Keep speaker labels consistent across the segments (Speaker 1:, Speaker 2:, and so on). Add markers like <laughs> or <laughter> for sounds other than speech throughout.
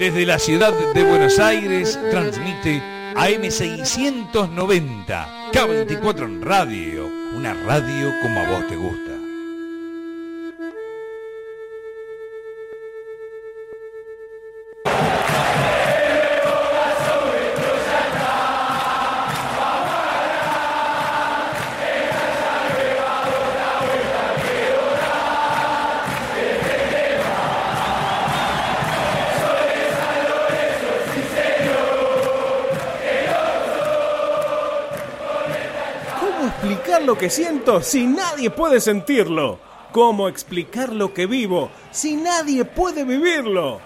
Speaker 1: Desde la ciudad de Buenos Aires transmite AM690, K24 en radio, una radio como a vos te gusta.
Speaker 2: Que siento si nadie puede sentirlo? ¿Cómo explicar lo que vivo si nadie puede vivirlo?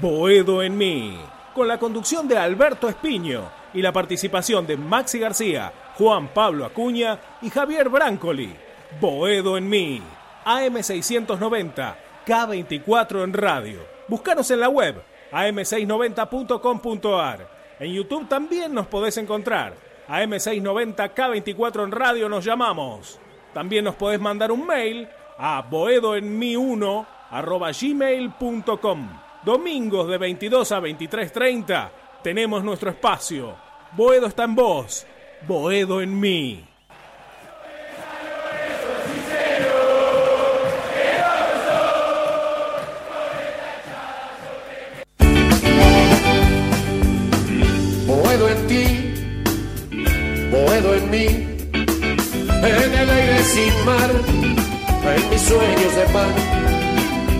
Speaker 2: Boedo en mí, con la conducción de Alberto Espiño y la participación de Maxi García, Juan Pablo Acuña y Javier Brancoli. Boedo en mí, AM690, K24 en radio. Búscanos en la web, am690.com.ar. En YouTube también nos podés encontrar AM690 K24 en radio nos llamamos. También nos podés mandar un mail a boedoenmi1 gmail.com. Domingos de 22 a 23.30 tenemos nuestro espacio. Boedo está en vos, Boedo en mí.
Speaker 3: Sin mar, en mis sueños de paz,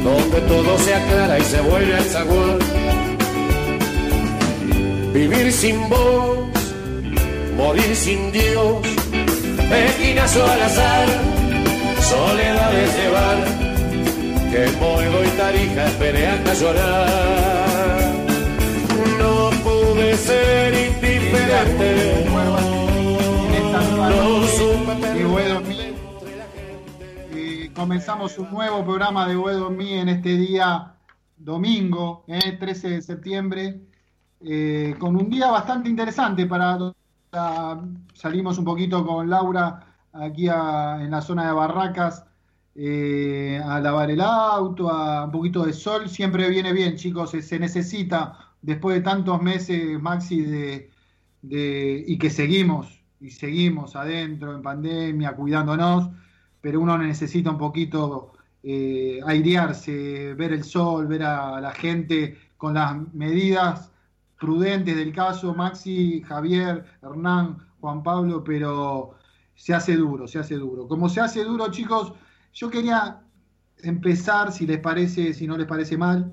Speaker 3: donde todo se aclara y se vuelve a zaguán. Vivir sin vos, morir sin Dios, esquinazo al azar, soledades de bar, que Moedo y Tarija esperé hasta llorar. No pude ser indiferente
Speaker 4: y comenzamos un nuevo programa de en mí en este día domingo, eh, 13 de septiembre, eh, con un día bastante interesante para, salimos un poquito con Laura aquí en la zona de Barracas eh, a lavar el auto, a un poquito de sol, siempre viene bien, chicos, se, necesita después de tantos meses, Maxi, de, y que seguimos y seguimos adentro en pandemia, cuidándonos, pero uno necesita un poquito eh, airearse, ver el sol, ver a la gente con las medidas prudentes del caso, Maxi, Javier, Hernán, Juan Pablo, pero se hace duro, se hace duro. Como se hace duro, chicos, yo quería empezar, si les parece, si no les parece mal,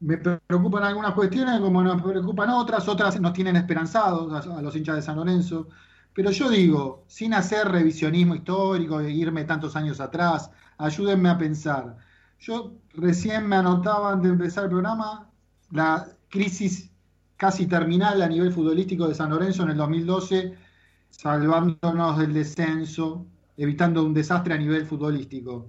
Speaker 4: me preocupan algunas cuestiones como nos preocupan otras, otras nos tienen esperanzados a, los hinchas de San Lorenzo. Pero yo digo, sin hacer revisionismo histórico e irme tantos años atrás, ayúdenme a pensar. Yo recién me anotaba antes de empezar el programa la crisis casi terminal a nivel futbolístico de San Lorenzo en el 2012, salvándonos del descenso, evitando un desastre a nivel futbolístico.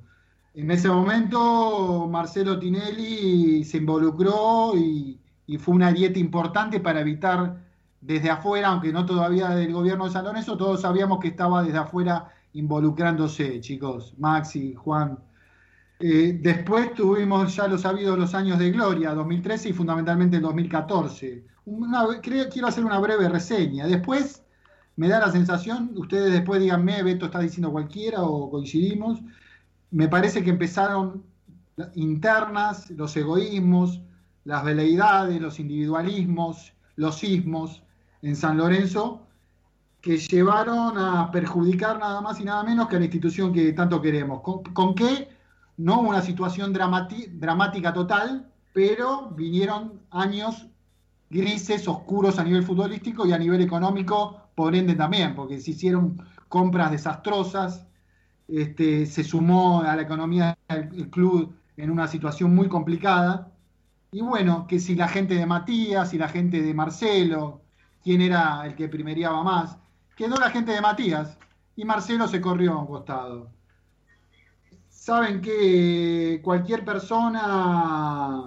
Speaker 4: En ese momento Marcelo Tinelli se involucró y, fue una dieta importante para evitar desde afuera, aunque no todavía del gobierno de San Lorenzo, todos sabíamos que estaba desde afuera involucrándose, chicos, Maxi, Juan. Eh, después tuvimos ya lo sabido los años de gloria, 2013 y fundamentalmente el 2014. quiero hacer una breve reseña. Después me da la sensación, ustedes después díganme, Beto está diciendo cualquiera o coincidimos, me parece que empezaron internas, los egoísmos, las veleidades, los individualismos, los sismos en San Lorenzo, que llevaron a perjudicar nada más y nada menos que a la institución que tanto queremos. ¿Con, qué? No una situación dramática total, pero vinieron años grises, oscuros a nivel futbolístico y a nivel económico, por ende también, porque se hicieron compras desastrosas, este, se sumó a la economía del club en una situación muy complicada. Y bueno, que si la gente de Matías, y la gente de Marcelo, quién era el que primeriaba más, quedó la gente de Matías y Marcelo se corrió a un costado. Saben que cualquier persona,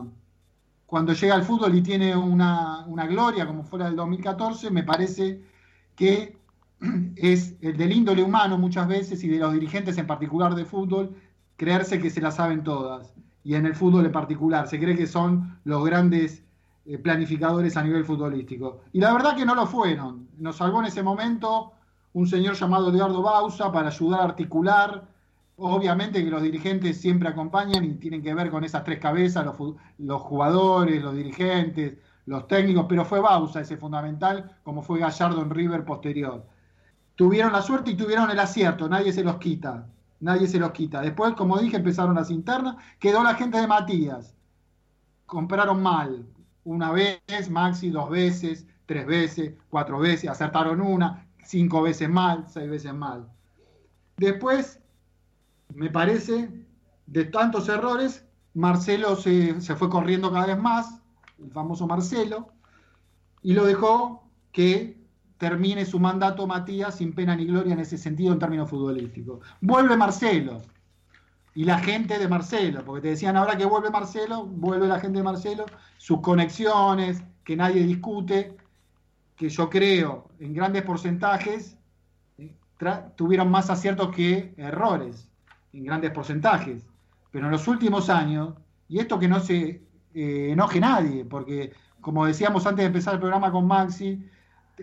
Speaker 4: cuando llega al fútbol y tiene una, una gloria como fuera del 2014, me parece que <clears throat> es el del índole humano muchas veces y de los dirigentes en particular de fútbol, creerse que se la saben todas. y en el fútbol en particular. Se cree que son los grandes planificadores a nivel futbolístico. Y la verdad que no lo fueron. Nos salvó en ese momento un señor llamado Eduardo Bausa para ayudar a articular. Obviamente que los dirigentes siempre acompañan y tienen que ver con esas tres cabezas, los, los jugadores, los dirigentes, los técnicos, pero fue Bausa ese fundamental, como fue Gallardo en River posterior. Tuvieron la suerte y tuvieron el acierto, nadie se los quita, nadie se los quita. Después, como dije, empezaron las internas, quedó la gente de Matías. Compraron mal, una vez, Maxi, dos veces, tres veces, cuatro veces, acertaron una, cinco veces mal, seis veces mal. Después, me parece, de tantos errores, Marcelo se, se fue corriendo cada vez más, el famoso Marcelo, y lo dejó que termine su mandato Matías sin pena ni gloria en ese sentido en términos futbolísticos. Vuelve Marcelo y la gente de Marcelo, porque te decían ahora que vuelve Marcelo, vuelve la gente de Marcelo, sus conexiones, que nadie discute, que yo creo en grandes porcentajes eh, tuvieron más aciertos que errores, en grandes porcentajes. Pero en los últimos años, y esto que no se eh, enoje nadie, porque como decíamos antes de empezar el programa con Maxi,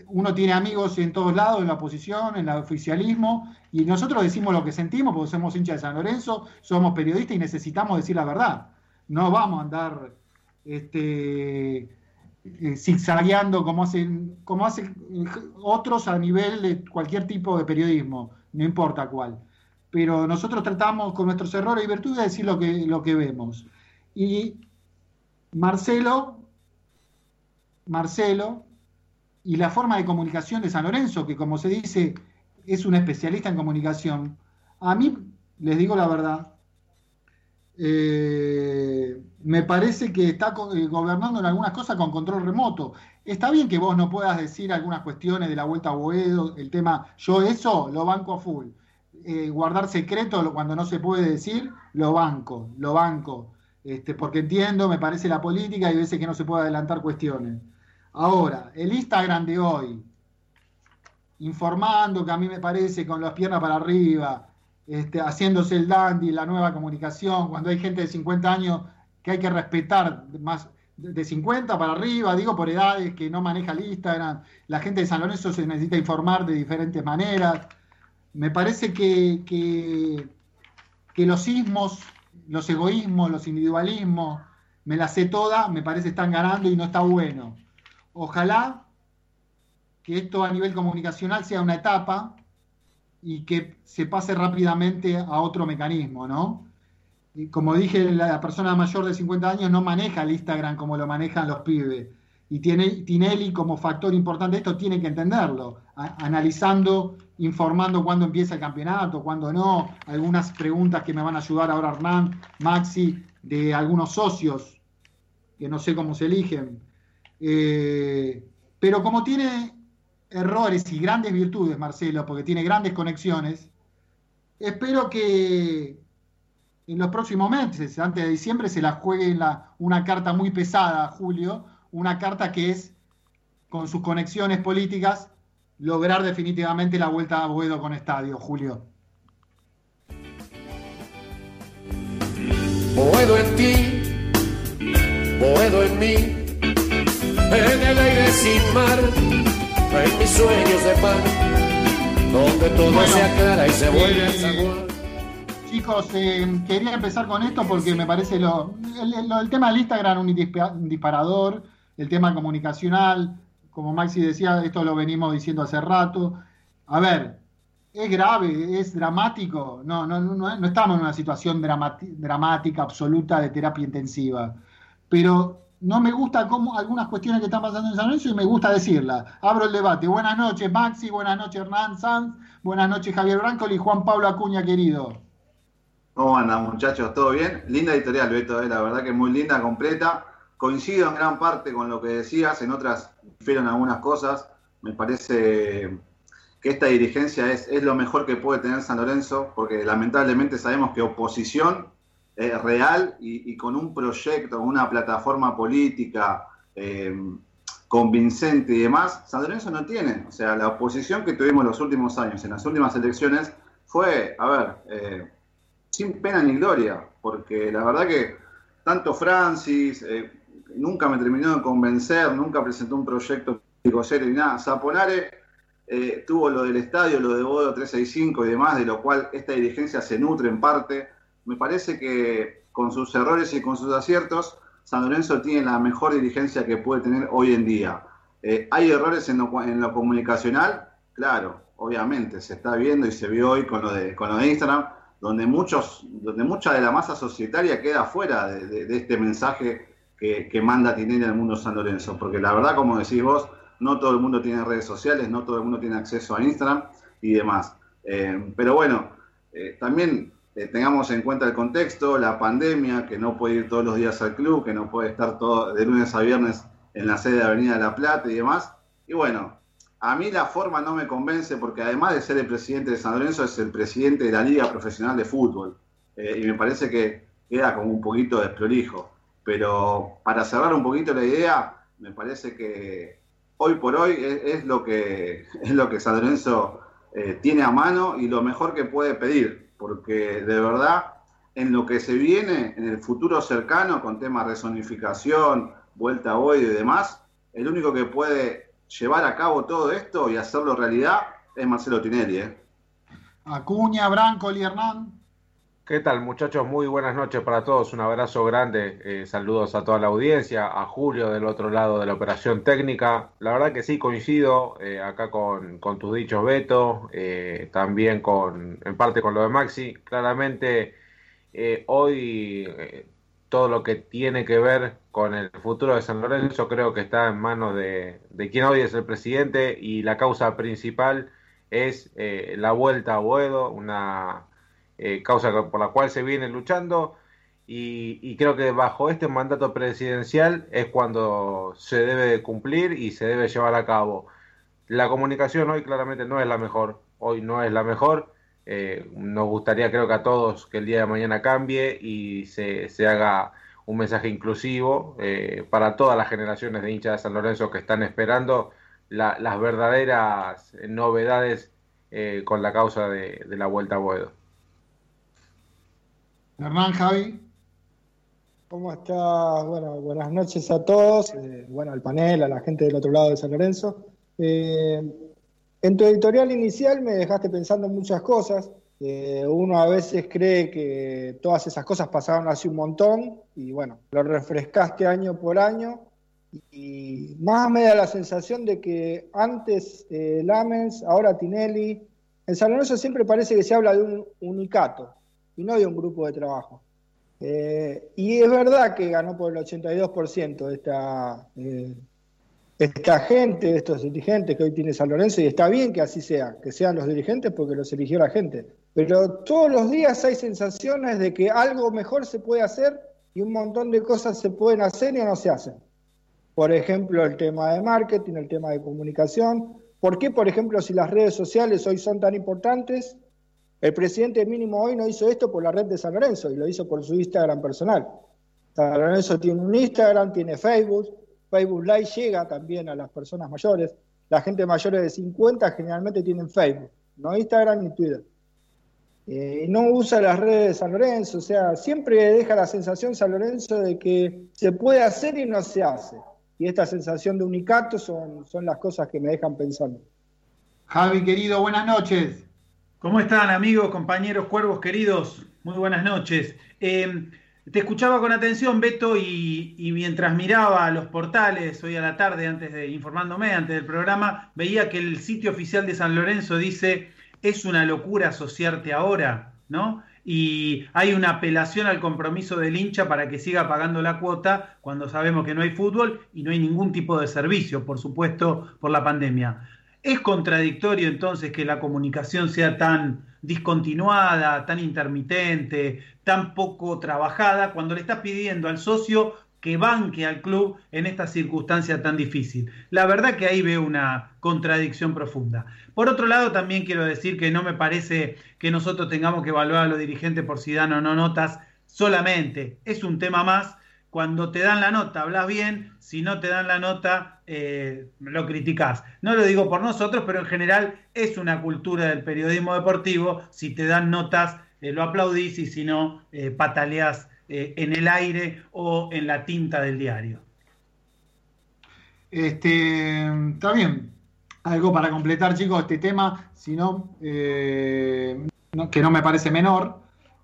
Speaker 4: uno tiene amigos en todos lados, en la oposición, en el oficialismo, y nosotros decimos lo que sentimos porque somos hinchas de San Lorenzo, somos periodistas y necesitamos decir la verdad. No vamos a andar este, eh, zigzagueando como hacen, como hacen otros a nivel de cualquier tipo de periodismo, no importa cuál. Pero nosotros tratamos con nuestros errores y virtudes de decir lo que, lo que vemos. Y Marcelo, Marcelo, y la forma de comunicación de San Lorenzo, que como se dice, es un especialista en comunicación, a mí, les digo la verdad, eh, me parece que está eh, gobernando en algunas cosas con control remoto. Está bien que vos no puedas decir algunas cuestiones de la vuelta a Boedo, el tema, yo eso lo banco a full. Eh, guardar secreto cuando no se puede decir, lo banco, lo banco. Este, porque entiendo, me parece la política y a veces que no se puede adelantar cuestiones. Ahora, el Instagram de hoy, informando que a mí me parece con las piernas para arriba, este, haciéndose el dandy, la nueva comunicación, cuando hay gente de 50 años que hay que respetar más de 50 para arriba, digo por edades que no maneja el Instagram, la gente de San Lorenzo se necesita informar de diferentes maneras. Me parece que, que, los sismos los egoísmos, los individualismos, me las sé todas, me parece están ganando y no está bueno. Ojalá que esto a nivel comunicacional sea una etapa y que se pase rápidamente a otro mecanismo, ¿no? Como dije, la persona mayor de 50 años no maneja el Instagram como lo manejan los pibes. Y tiene, Tinelli como factor importante esto tiene que entenderlo, analizando informando cuándo empieza el campeonato, cuándo no, algunas preguntas que me van a ayudar ahora Hernán, Maxi, de algunos socios, que no sé cómo se eligen. Eh, pero como tiene errores y grandes virtudes, Marcelo, porque tiene grandes conexiones, espero que en los próximos meses, antes de diciembre, se la juegue una carta muy pesada, Julio, una carta que es, con sus conexiones políticas, lograr definitivamente la vuelta a Boedo con estadio, Julio.
Speaker 3: Boedo en ti, Boedo en mí, en el aire sin mar, en mis sueños de pan, donde todo se aclara y se vuelve
Speaker 4: eh, Chicos, eh, quería empezar con esto porque me parece lo, el, tema del Instagram un disparador, el tema comunicacional, como Maxi decía, esto lo venimos diciendo hace rato. A ver, es grave, es dramático. No, no, no, estamos en una situación dramática absoluta de terapia intensiva. Pero no me gusta cómo algunas cuestiones que están pasando en San Lorenzo y me gusta decirla. Abro el debate. Buenas noches, Maxi. Buenas noches, Hernán Sanz. Buenas noches, Javier Branco y Juan Pablo Acuña, querido.
Speaker 5: ¿Cómo andan, muchachos? ¿Todo bien? Linda editorial, Beto, eh, la verdad que muy linda, completa. Coincido en gran parte con lo que decías, en otras difieren algunas cosas. Me parece que esta dirigencia es, es lo mejor que puede tener San Lorenzo, porque lamentablemente sabemos que oposición real y, con un proyecto, una plataforma política eh, convincente y demás, San Lorenzo no tiene. O sea, la oposición que tuvimos los últimos años, en las últimas elecciones, fue, a ver, eh, sin pena ni gloria, porque la verdad que tanto Francis, eh, nunca me terminó de convencer, nunca presentó un proyecto serio ni nada. Zaponare tuvo lo del estadio, lo de Bodo 365 y demás, de lo cual esta dirigencia se nutre en parte. Me parece que con sus errores y con sus aciertos, San Lorenzo tiene la mejor dirigencia que puede tener hoy en día. Eh, ¿Hay errores en lo, comunicacional? Claro, obviamente, se está viendo y se vio hoy con lo de, con lo de Instagram, donde, muchos, donde mucha de la masa societaria queda fuera de, de, este mensaje que, que manda Tinelli al mundo San Lorenzo. Porque la verdad, como decís vos, no todo el mundo tiene redes sociales, no todo el mundo tiene acceso a Instagram y demás. Eh, pero bueno, eh, también eh, tengamos en cuenta el contexto, la pandemia, que no puede ir todos los días al club, que no puede estar todo de lunes a viernes en la sede de Avenida de La Plata y demás. Y bueno, a mí la forma no me convence porque además de ser el presidente de San Lorenzo, es el presidente de la Liga Profesional de Fútbol. y me parece que queda como un poquito desprolijo. Pero para cerrar un poquito la idea, me parece que hoy por hoy es, lo que <laughs> es lo que San Lorenzo eh, tiene a mano y lo mejor que puede pedir, porque de verdad en lo que se viene en el futuro cercano con temas de resonificación, vuelta hoy y demás, el único que puede llevar a cabo todo esto y hacerlo realidad es Marcelo Tinelli. ¿eh?
Speaker 4: Acuña, Branco y Hernán.
Speaker 6: ¿Qué tal muchachos? Muy buenas noches para todos, un abrazo grande, eh, saludos a toda la audiencia, a Julio del otro lado de la operación técnica. La verdad que sí, coincido eh, acá con, tus dichos Beto, eh, también con, en parte con lo de Maxi. Claramente hoy todo lo que tiene que ver con el futuro de San Lorenzo creo que está en manos de, de quien hoy es el presidente y la causa principal es la vuelta a Boedo, una eh, causa por la cual se viene luchando y, creo que bajo este mandato presidencial es cuando se debe cumplir y se debe llevar a cabo. La comunicación hoy claramente no es la mejor, hoy no es la mejor. Eh, nos gustaría creo que a todos que el día de mañana cambie y se, se haga un mensaje inclusivo eh, para todas las generaciones de hinchas de San Lorenzo que están esperando las verdaderas novedades con la causa de, de la vuelta a Boedo.
Speaker 4: Hernán, Javi.
Speaker 7: ¿Cómo está? Bueno, buenas noches a todos, eh, bueno, al panel, a la gente del otro lado de San Lorenzo. Eh, en tu editorial inicial me dejaste pensando en muchas cosas. Eh, uno a veces cree que todas esas cosas pasaron hace un montón y bueno, lo refrescaste año por año y más me da la sensación de que antes Lamens, ahora Tinelli, en San Lorenzo siempre parece que se habla de un unicato, y no de un grupo de trabajo. Eh, y es verdad que ganó por el 82% esta, eh, esta gente, estos dirigentes que hoy tiene San Lorenzo, y está bien que así sea, que sean los dirigentes porque los eligió la gente. Pero todos los días hay sensaciones de que algo mejor se puede hacer y un montón de cosas se pueden hacer y no se hacen. Por ejemplo, el tema de marketing, el tema de comunicación. ¿Por qué, por ejemplo, si las redes sociales hoy son tan importantes, el presidente mínimo hoy no hizo esto por la red de San Lorenzo y lo hizo por su Instagram personal. San Lorenzo tiene un Instagram, tiene Facebook, Facebook Live llega también a las personas mayores. La gente mayor de 50 generalmente tienen Facebook, no Instagram ni Twitter. Eh, no usa las redes de San Lorenzo, o sea, siempre deja la sensación San Lorenzo de que se puede hacer y no se hace. Y esta sensación de unicato son, son las cosas que me dejan pensando.
Speaker 4: Javi, querido, buenas noches.
Speaker 8: ¿Cómo están amigos, compañeros, cuervos queridos? Muy buenas noches. Em, te escuchaba con atención, Beto, y, mientras miraba los portales hoy a la tarde, antes de informándome, antes del programa, veía que el sitio oficial de San Lorenzo dice es una locura asociarte ahora, ¿no? Y hay una apelación al compromiso del hincha para que siga pagando la cuota cuando sabemos que no hay fútbol y no hay ningún tipo de servicio, por supuesto, por la pandemia. ¿Es contradictorio entonces que la comunicación sea tan discontinuada, tan intermitente, tan poco trabajada, cuando le estás pidiendo al socio que banque al club en esta circunstancia tan difícil? La verdad que ahí veo una contradicción profunda. Por otro lado, también quiero decir que no me parece que nosotros tengamos que evaluar a los dirigentes por si dan o no notas solamente. Es un tema más cuando te dan la nota hablas bien, si no te dan la nota eh, lo criticás. No lo digo por nosotros, pero en general es una cultura del periodismo deportivo, si te dan notas eh, lo aplaudís y si no, eh, pataleás eh, en el aire o en la tinta del diario.
Speaker 4: Este, está bien. Algo para completar, chicos, este tema, si no, que no me parece menor,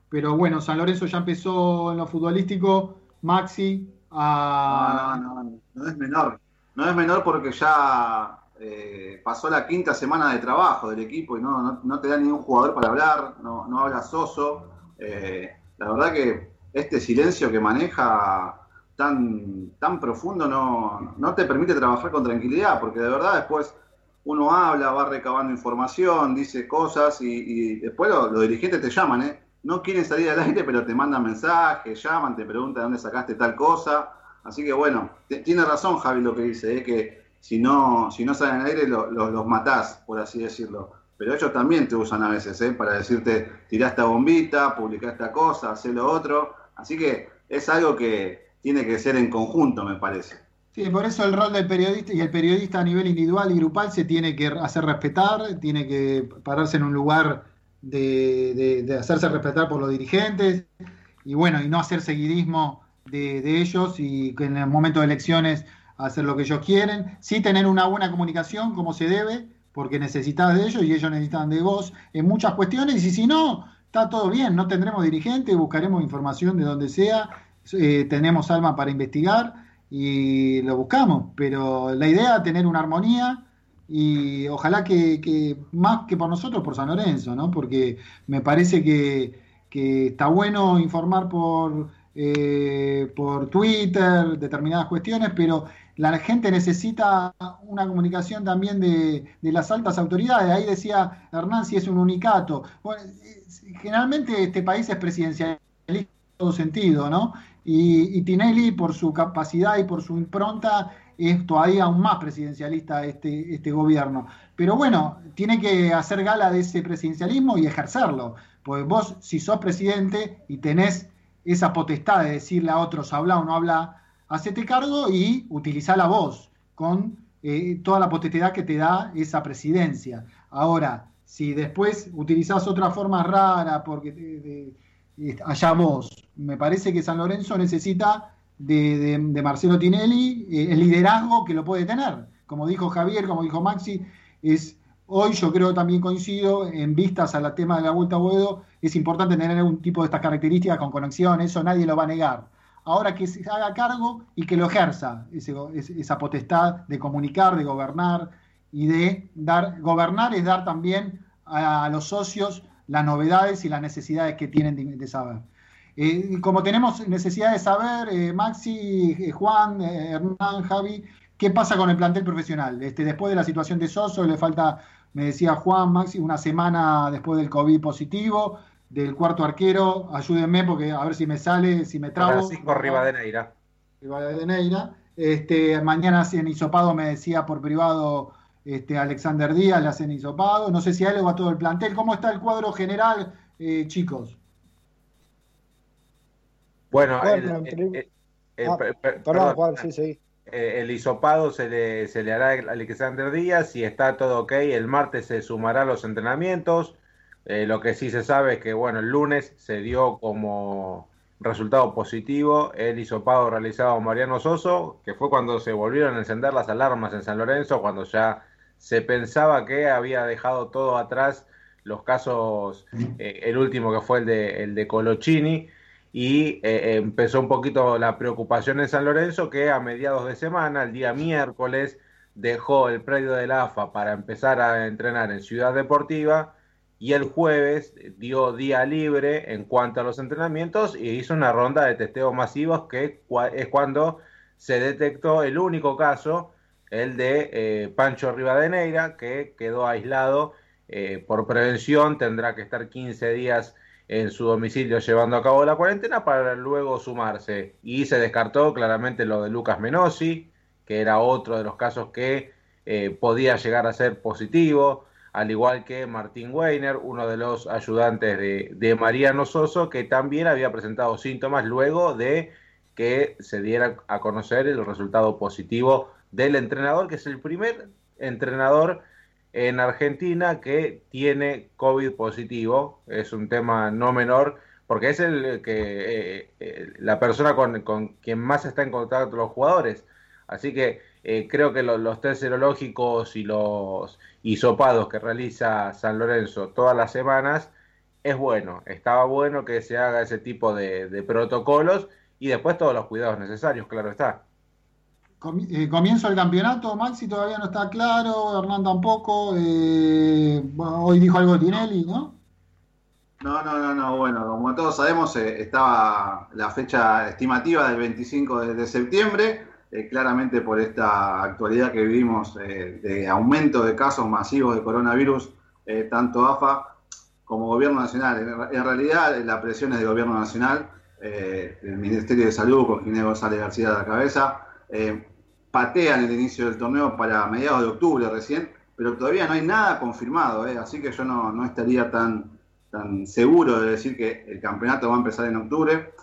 Speaker 4: pero bueno, San Lorenzo ya empezó en lo futbolístico, Maxi
Speaker 5: a... No, no, no, no es menor. No es menor porque ya eh, pasó la quinta semana de trabajo del equipo y no, no, te da ningún jugador para hablar, no, no habla Soso. Eh, la verdad que este silencio que maneja tan, tan profundo no, no te permite trabajar con tranquilidad, porque de verdad después uno habla, va recabando información, dice cosas y, después los, dirigentes te llaman, ¿eh? No quieren salir al aire, pero te mandan mensajes, llaman, te preguntan dónde sacaste tal cosa. Así que bueno, tiene razón Javi lo que dice, ¿eh? que si no, si no salen al aire los matás, por así decirlo. Pero ellos también te usan a veces, ¿eh? para decirte, tirá esta bombita, publicá esta cosa, hacé lo otro. Así que es algo que tiene que ser en conjunto, me parece.
Speaker 4: Sí, por eso el rol del periodista y el periodista a nivel individual y grupal se tiene que hacer respetar, tiene que pararse en un lugar de, hacerse respetar por los dirigentes y bueno, y no hacer seguidismo de, ellos y que en el momento de elecciones hacer lo que ellos quieren, sí tener una buena comunicación como se debe, porque necesitas de ellos y ellos necesitan de vos en muchas cuestiones y si no, está todo bien, no tendremos dirigentes, buscaremos información de donde sea, eh, tenemos alma para investigar y lo buscamos, pero la idea es tener una armonía y ojalá que, más que por nosotros, por San Lorenzo, ¿no? Porque me parece que, está bueno informar por, eh, por Twitter determinadas cuestiones, pero la gente necesita una comunicación también de, las altas autoridades. Ahí decía Hernán si es un unicato. generalmente este país es presidencialista en todo sentido, ¿no? Y, y Tinelli, por su capacidad y por su impronta, es todavía aún más presidencialista este, este gobierno. Pero bueno, tiene que hacer gala de ese presidencialismo y ejercerlo. Pues vos, si sos presidente y tenés esa potestad de decirle a otros habla o no habla, hacete cargo y utilizá la voz con eh, toda la potestad que te da esa presidencia. Ahora, si después utilizás otra forma rara, porque allá vos, me parece que San Lorenzo necesita de, Marcelo Tinelli, eh, el liderazgo que lo puede tener. Como dijo Javier, como dijo Maxi, es hoy yo creo también coincido en vistas al tema de la vuelta a Boedo, es importante tener un tipo de estas características con conexión, eso nadie lo va a negar. Ahora que se haga cargo y que lo ejerza, esa potestad de comunicar, de gobernar y de dar, gobernar es dar también a, los socios las novedades y las necesidades que tienen de saber. Eh, como tenemos necesidad de saber, eh, Maxi, eh, Juan, Hernán, Javi, ¿qué pasa con el plantel profesional? Este, después de la situación de Soso, le falta, me decía Juan, Maxi, una semana después del COVID positivo, del cuarto arquero, ayúdenme porque a ver si me sale, si me trabo.
Speaker 6: Francisco Rivadeneira.
Speaker 4: Rivadeneira. Este, mañana hacen hisopado, me decía por privado este, Alexander Díaz, le hacen hisopado. No sé si a él o a todo el plantel. ¿Cómo está el cuadro general, chicos?
Speaker 6: Bueno, el, el, hisopado se le, se le hará a Alexander Díaz y está todo ok. El martes se sumará a los entrenamientos. Eh, lo que sí se sabe es que, bueno, el lunes se dio como resultado positivo el hisopado realizado a Mariano Soso, que fue cuando se volvieron a encender las alarmas en San Lorenzo, cuando ya se pensaba que había dejado todo atrás los casos, eh, el último que fue el de, el de Colochini y eh, empezó un poquito la preocupación en San Lorenzo que a mediados de semana, el día miércoles, dejó el predio del AFA para empezar a entrenar en Ciudad Deportiva y el jueves dio día libre en cuanto a los entrenamientos y hizo una ronda de testeos masivos que es cuando se detectó el único caso, el de eh, Pancho Rivadeneira, que quedó aislado eh, por prevención, tendrá que estar 15 días en su domicilio llevando a cabo la cuarentena para luego sumarse. Y se descartó claramente lo de Lucas Menosi, que era otro de los casos que eh, podía llegar a ser positivo, al igual que Martín Weiner, uno de los ayudantes de, de Mariano Soso, que también había presentado síntomas luego de que se diera a conocer el resultado positivo del entrenador, que es el primer entrenador en Argentina que tiene COVID positivo. Es un tema no menor porque es el que eh, eh, la persona con, con, quien más está en contacto los jugadores. Así que eh, creo que los test serológicos y los hisopados que realiza San Lorenzo todas las semanas es bueno. Estaba bueno que se haga ese tipo de, protocolos y después todos los cuidados necesarios, claro está.
Speaker 4: Comienzo el campeonato, Maxi todavía no está claro, Hernán tampoco. hoy dijo algo Tinelli, ¿no?
Speaker 5: No, no, no, no. Bueno, como todos sabemos, eh, estaba la fecha estimativa del 25 de, septiembre, eh, claramente por esta actualidad que vivimos eh, de aumento de casos masivos de coronavirus, tanto AFA como Gobierno Nacional. En, realidad, la presión es del Gobierno Nacional, el Ministerio de Salud con Ginés González García a la cabeza, patean el inicio del torneo para mediados de octubre recién, pero todavía no hay nada confirmado, así que yo no, no estaría tan tan seguro de decir que el campeonato va a empezar en octubre.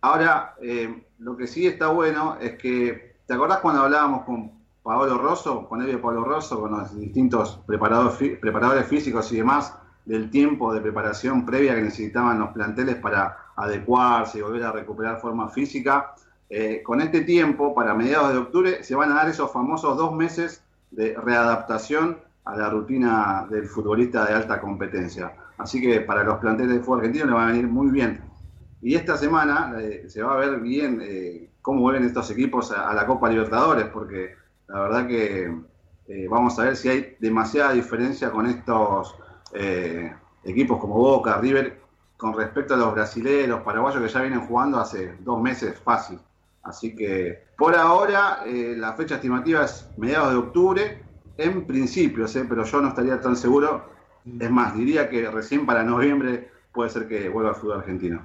Speaker 5: Ahora, eh, lo que sí está bueno es que, ¿te acordás cuando hablábamos con Paolo Rosso, con Elio Pablo Rosso, con los distintos preparadores, preparadores físicos y demás, del tiempo de preparación previa que necesitaban los planteles para adecuarse y volver a recuperar forma física? Eh, con este tiempo, para mediados de octubre, se van a dar esos famosos dos meses de readaptación a la rutina del futbolista de alta competencia. Así que para los planteles de fútbol argentino le va a venir muy bien. Y esta semana eh, se va a ver bien eh, cómo vuelven estos equipos a, la Copa Libertadores, porque la verdad que vamos a ver si hay demasiada diferencia con estos equipos como Boca, River, con respecto a los brasileños, paraguayos que ya vienen jugando hace dos meses fácil. Así que por ahora la fecha estimativa es mediados de octubre, en principio, pero yo no estaría tan seguro es más, diría que recién para noviembre puede ser que vuelva al fútbol argentino.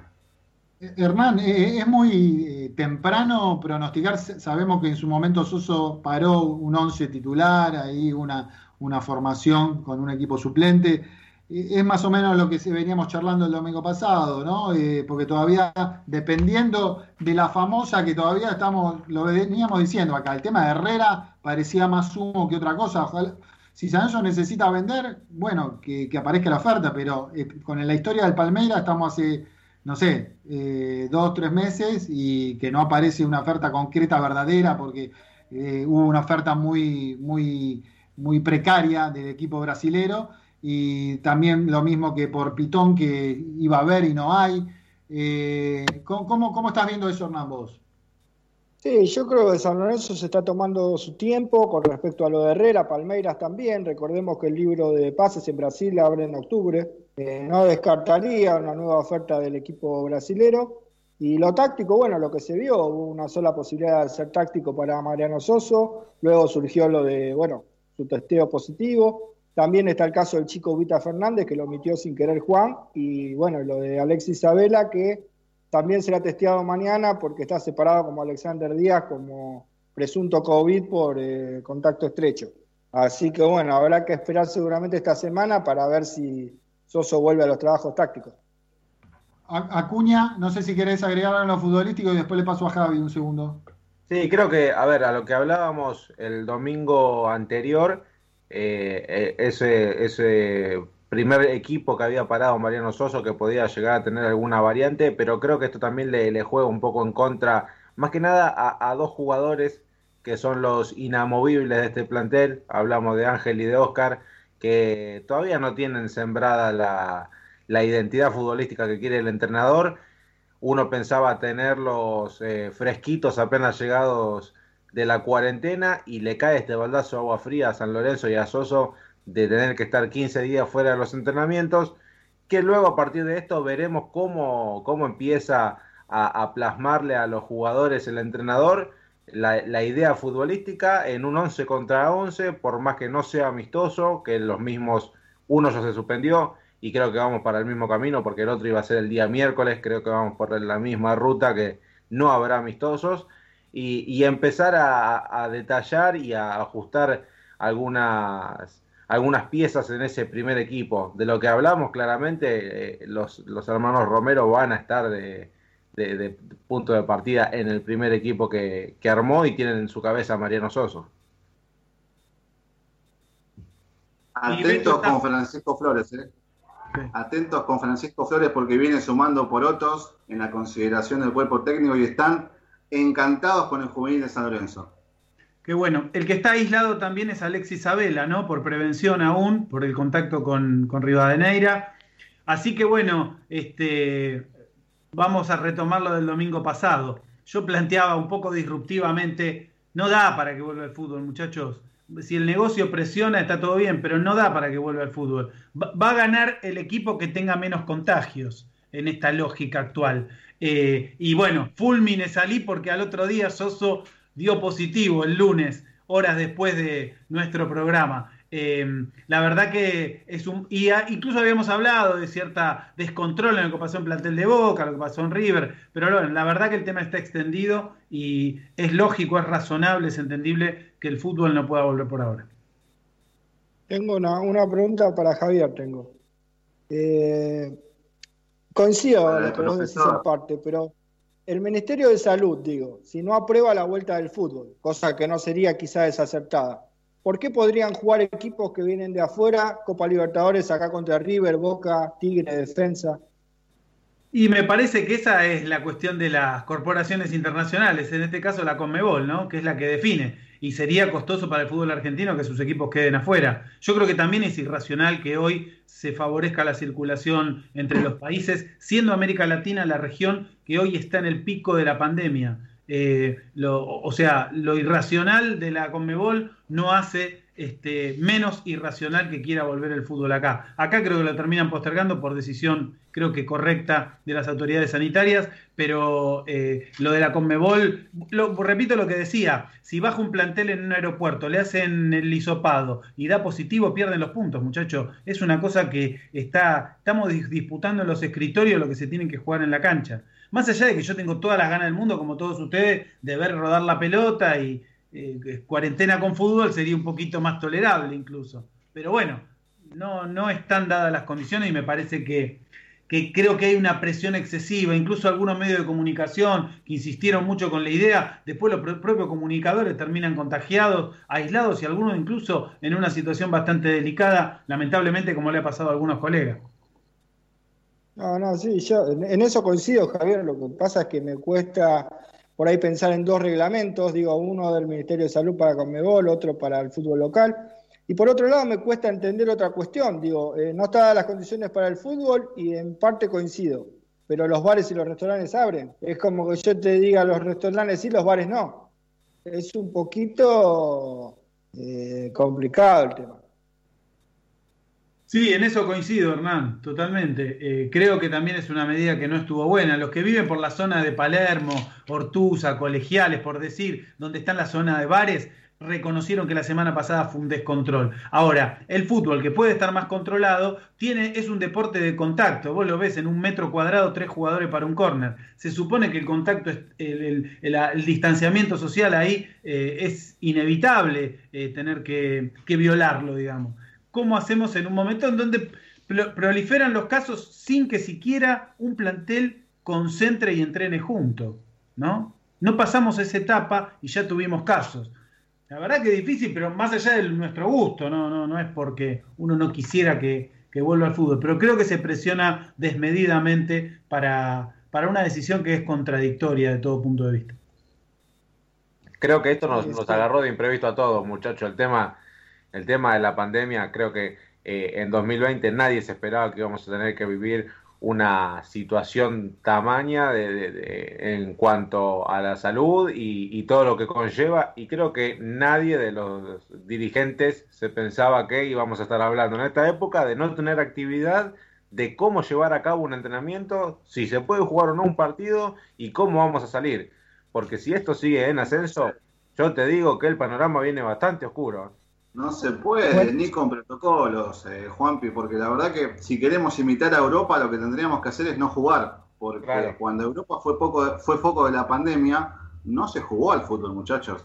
Speaker 4: Eh, Hernán, eh, es muy eh, temprano pronosticar, sabemos que en su momento Soso paró un once titular, ahí una, una formación con un equipo suplente. Es más o menos lo que veníamos charlando el domingo pasado, ¿no? porque todavía, dependiendo de la famosa que todavía estamos, lo veníamos diciendo acá, el tema de Herrera parecía más humo que otra cosa. Ojalá, si Sancho necesita vender, bueno, que, aparezca la oferta, pero eh, con la historia del Palmeira estamos hace, no sé, eh, dos, tres meses y que no aparece una oferta concreta, verdadera, porque eh, hubo una oferta muy, muy, muy precaria del equipo brasilero y también lo mismo que por Pitón que iba a haber y no hay. ¿cómo, cómo, estás viendo eso, Hernán, vos?
Speaker 7: Sí, yo creo que San Lorenzo se está tomando su tiempo con respecto a lo de Herrera, Palmeiras también. Recordemos que el libro de pases en Brasil abre en octubre. Eh, no descartaría una nueva oferta del equipo brasilero. Y lo táctico, bueno, lo que se vio, hubo una sola posibilidad de ser táctico para Mariano Soso. Luego surgió lo de, bueno, su testeo positivo. También está el caso del chico Vita Fernández, que lo omitió sin querer Juan. Y bueno, lo de Alexis Isabela, que también será testeado mañana porque está separado como Alexander Díaz como presunto COVID por eh, contacto estrecho. Así que bueno, habrá que esperar seguramente esta semana para ver si Soso vuelve a los trabajos tácticos.
Speaker 4: Acuña, no sé si querés agregar algo en lo futbolístico y después le paso a Javi un segundo.
Speaker 6: Sí, creo que, a ver, a lo que hablábamos el domingo anterior, eh, eh, ese, ese primer equipo que había parado Mariano Soso que podía llegar a tener alguna variante, pero creo que esto también le, juega un poco en contra, más que nada a, dos jugadores que son los inamovibles de este plantel, hablamos de Ángel y de Oscar, que todavía no tienen sembrada la, la identidad futbolística que quiere el entrenador. Uno pensaba tenerlos eh, fresquitos apenas llegados de la cuarentena y le cae este baldazo agua fría a San Lorenzo y a Soso de tener que estar 15 días fuera de los entrenamientos, que luego a partir de esto veremos cómo, cómo empieza a, plasmarle a los jugadores el entrenador la, idea futbolística en un 11 contra 11, por más que no sea amistoso, que los mismos, uno ya se suspendió y creo que vamos para el mismo camino porque el otro iba a ser el día miércoles, creo que vamos por la misma ruta que no habrá amistosos y, empezar a, a detallar y a ajustar algunas algunas piezas en ese primer equipo. De lo que hablamos claramente, eh, los, hermanos Romero van a estar de, punto de partida en el primer equipo que, armó y tienen en su cabeza a Mariano Soso.
Speaker 5: Atentos con Francisco Flores, ¿eh? Atentos con Francisco Flores porque viene sumando por otros en la consideración del cuerpo técnico y están encantados con el juvenil de San Lorenzo.
Speaker 8: Qué bueno. El que está aislado también es Alexis Abela, ¿no? Por prevención aún, por el contacto con, con Rivadeneira. Así que bueno, este, vamos a retomar lo del domingo pasado. Yo planteaba un poco disruptivamente, no da para que vuelva el fútbol, muchachos. Si el negocio presiona, está todo bien, pero no da para que vuelva el fútbol. Va, a ganar el equipo que tenga menos contagios en esta lógica actual. Eh, y bueno, fulmine salí porque al otro día Soso dio positivo el lunes, horas después de nuestro programa. Eh, la verdad que es un. Y incluso habíamos hablado de cierta descontrol en lo que pasó en Plantel de Boca, lo que pasó en River, pero bueno, la verdad que el tema está extendido y es lógico, es razonable, es entendible que el fútbol no pueda volver por ahora.
Speaker 7: Tengo una, una pregunta para Javier, tengo. Eh, coincido con lo que vos decís en parte, pero el Ministerio de Salud, digo, si no aprueba la vuelta del fútbol, cosa que no sería quizá desacertada, ¿Por qué podrían jugar equipos que vienen de afuera, Copa Libertadores acá contra River, Boca, Tigre, Defensa?
Speaker 8: Y me parece que esa es la cuestión de las corporaciones internacionales, en este caso la Conmebol, ¿no? que es la que define. Y sería costoso para el fútbol argentino que sus equipos queden afuera. Yo creo que también es irracional que hoy se favorezca la circulación entre los países, siendo América Latina la región que hoy está en el pico de la pandemia. Eh, o sea, lo irracional de la Conmebol no hace este, menos irracional que quiera volver el fútbol acá. Acá creo que lo terminan postergando por decisión, creo que correcta, de las autoridades sanitarias, pero eh, lo de la Conmebol, repito lo que decía, si baja un plantel en un aeropuerto, le hacen el hisopado y da positivo, pierden los puntos, muchachos. Es una cosa que está, estamos disputando en los escritorios lo que se tienen que jugar en la cancha. Más allá de que yo tengo todas las ganas del mundo, como todos ustedes, de ver rodar la pelota y eh, cuarentena con fútbol sería un poquito más tolerable incluso. Pero bueno, no, no están dadas las condiciones y me parece que, que creo que hay una presión excesiva, incluso algunos medios de comunicación que insistieron mucho con la idea, después los propios comunicadores terminan contagiados, aislados y algunos incluso en una situación bastante delicada, lamentablemente como le ha pasado a algunos colegas.
Speaker 7: No, no, sí, yo en eso coincido, Javier. Lo que pasa es que me cuesta por ahí pensar en dos reglamentos, digo, uno del Ministerio de Salud para Conmebol, otro para el fútbol local. Y por otro lado me cuesta entender otra cuestión, digo, eh, no están las condiciones para el fútbol y en parte coincido, pero los bares y los restaurantes abren. Es como que yo te diga los restaurantes sí, los bares no. Es un poquito eh, complicado el tema.
Speaker 8: Sí, en eso coincido, Hernán, totalmente. Eh, creo que también es una medida que no estuvo buena. Los que viven por la zona de Palermo, Ortuza, Colegiales, por decir, donde está la zona de bares, reconocieron que la semana pasada fue un descontrol. Ahora, el fútbol, que puede estar más controlado, tiene, es un deporte de contacto. Vos lo ves en un metro cuadrado, tres jugadores para un córner. Se supone que el contacto, el, el, distanciamiento social ahí eh, es inevitable eh, tener que violarlo, digamos cómo hacemos en un momento en donde proliferan los casos sin que siquiera un plantel concentre y entrene junto, ¿no? No pasamos esa etapa y ya tuvimos casos. La verdad que es difícil, pero más allá de nuestro gusto, no, no, no es porque uno no quisiera que, vuelva al fútbol, pero creo que se presiona desmedidamente para, para una decisión que es contradictoria de todo punto de vista.
Speaker 6: Creo que esto nos, nos agarró de imprevisto a todos, muchachos. El tema el tema de la pandemia, creo que eh, en 2020 nadie se esperaba que íbamos a tener que vivir una situación tamaña de, en cuanto a la salud y, todo lo que conlleva y creo que nadie de los dirigentes se pensaba que íbamos a estar hablando en esta época de no tener actividad, de cómo llevar a cabo un entrenamiento, si se puede jugar o no un partido y cómo vamos a salir. Porque si esto sigue en ascenso, yo te digo que el panorama viene bastante oscuro.
Speaker 5: No se puede, ni con protocolos, eh, Juanpi, porque la verdad que si queremos imitar a Europa, lo que tendríamos que hacer es no jugar, porque cuando Europa fue, poco, fue foco de la pandemia, no se jugó al fútbol, muchachos.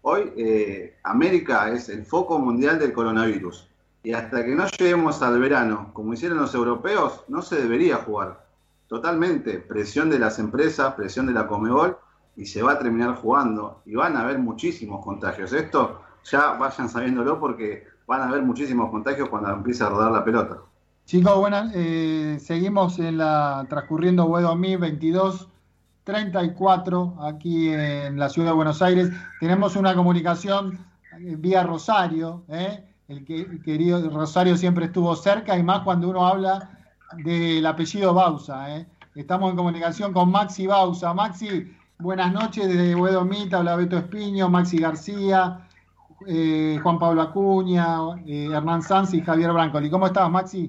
Speaker 5: Hoy eh, América es el foco mundial del coronavirus. Y hasta que no lleguemos al verano, como hicieron los europeos, no se debería jugar. Totalmente. Presión de las empresas, presión de la Comebol, y se va a terminar jugando. Y van a haber muchísimos contagios. Esto ya vayan sabiéndolo porque van a haber muchísimos contagios cuando empiece a rodar la pelota.
Speaker 4: Chicos, buenas, eh, seguimos en la transcurriendo Web 2022 34 aquí en la ciudad de Buenos Aires. Tenemos una comunicación eh, vía Rosario, ¿eh? el, que, querido Rosario siempre estuvo cerca y más cuando uno habla del apellido Bausa. Estamos en comunicación con Maxi Bausa. Maxi, buenas noches desde Huedomita, habla Beto Espiño, Maxi García, eh, Juan Pablo Acuña, eh, Hernán Sanz y Javier Brancoli. ¿Cómo estás, Maxi?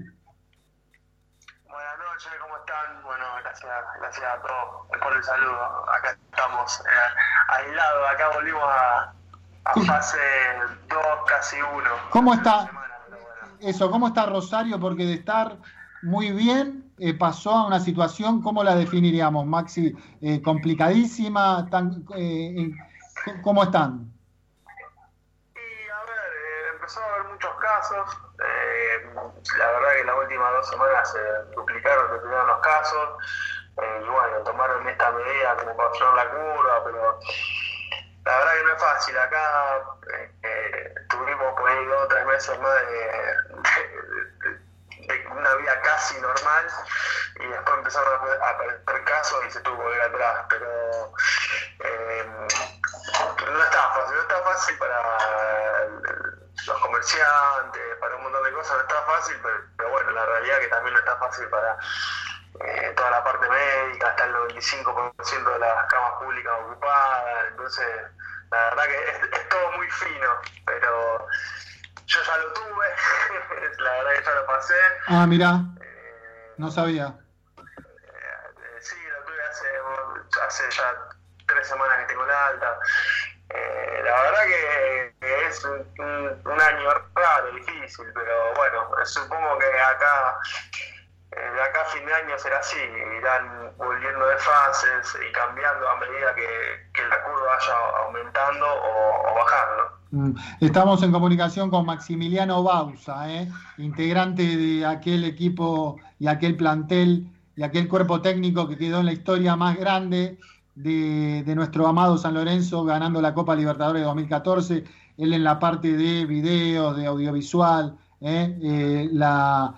Speaker 9: Buenas noches, ¿cómo están? Bueno, gracias, gracias a todos por el saludo. Acá estamos eh, aislados, acá volvimos a, a fase 2, casi 1.
Speaker 4: ¿Cómo está? Eso, ¿cómo está Rosario? Porque de estar muy bien, eh, pasó a una situación, ¿cómo la definiríamos, Maxi? Eh, complicadísima, tan, eh, ¿cómo están?
Speaker 9: Y a ver, eh, empezó a haber muchos eh, la verdad que en las últimas dos semanas se duplicaron, los casos. eh, y bueno, tomaron esta medida como para la curva, pero la verdad que no es fácil. Acá eh, tuvimos por ahí dos o tres meses más de, de- una vida casi normal y después empezaron a aparecer casos y se tuvo que ir atrás. Pero no está fácil, no está fácil para los comerciantes, para un montón de cosas, no está fácil, pero, pero bueno, la realidad es que también no está fácil para eh, toda la parte médica, está el 95% de las camas públicas ocupadas, entonces la verdad que es, es todo muy fino, pero yo ya lo tuve, <laughs> la verdad que ya lo pasé.
Speaker 4: Ah, mirá,
Speaker 9: eh,
Speaker 4: no sabía.
Speaker 9: eh, sí, lo tuve hace, hace ya tres semanas que tengo la alta. Eh, la verdad que, es un, año raro, difícil, pero bueno, supongo que acá, eh, de acá a fin de año será así, irán volviendo de fases y cambiando a medida que, que la curva vaya aumentando o, o bajando.
Speaker 4: Mm, Estamos en comunicación con Maximiliano Bausa, ¿eh? integrante de aquel equipo y aquel plantel y aquel cuerpo técnico que quedó en la historia más grande de, nuestro amado San Lorenzo, ganando la Copa Libertadores de 2014. Él en la parte de videos, de audiovisual, ¿eh? Eh, la,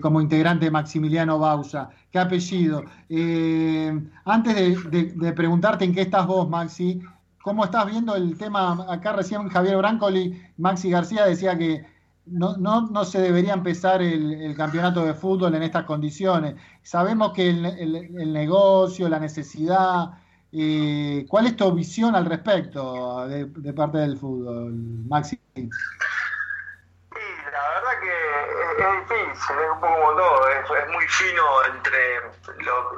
Speaker 4: como integrante de Maximiliano Bausa. ¿Qué apellido? Eh, antes de, de- de preguntarte en qué estás vos, Maxi, ¿Cómo estás viendo el tema? Acá recién Javier Brancoli, Maxi García decía que no, no, no se debería empezar el, el campeonato de fútbol en estas condiciones. Sabemos que el, el- el negocio, la necesidad, eh, ¿cuál es tu visión al respecto de, de parte del fútbol, Maxi?
Speaker 9: Y la verdad que es, difícil, es un poco como todo, es, muy fino entre lo,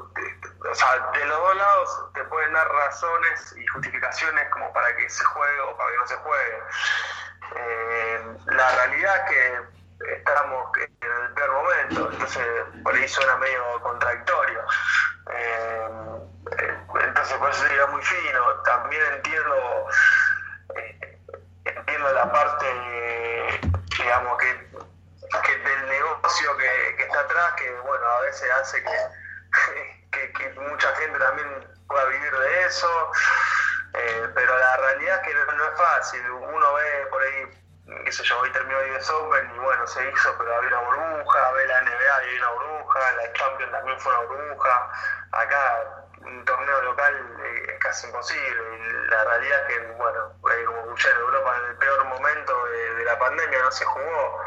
Speaker 9: o sea, de los dos lados te pueden dar razones y justificaciones como para que se juegue o para que no se juegue. Eh, la realidad que estamos en el peor momento, entonces por ahí suena medio contradictorio. Eh, eh, entonces por eso sería muy fino. También entiendo eh, entiendo la parte, digamos, que, que del negocio que, que está atrás, que bueno, a veces hace que, que, que mucha gente también pueda vivir de eso, eh, pero la realidad es que no, no es fácil. Uno ve por ahí, qué sé yo, hoy terminó el US Open y bueno, se hizo, pero había una burbuja, ve la NBA y hay una burbuja, la Champions también fue una burbuja, acá un torneo local eh, es casi imposible y la realidad es que, bueno, eh, como escuché en Europa en el peor momento de, de la pandemia no se jugó,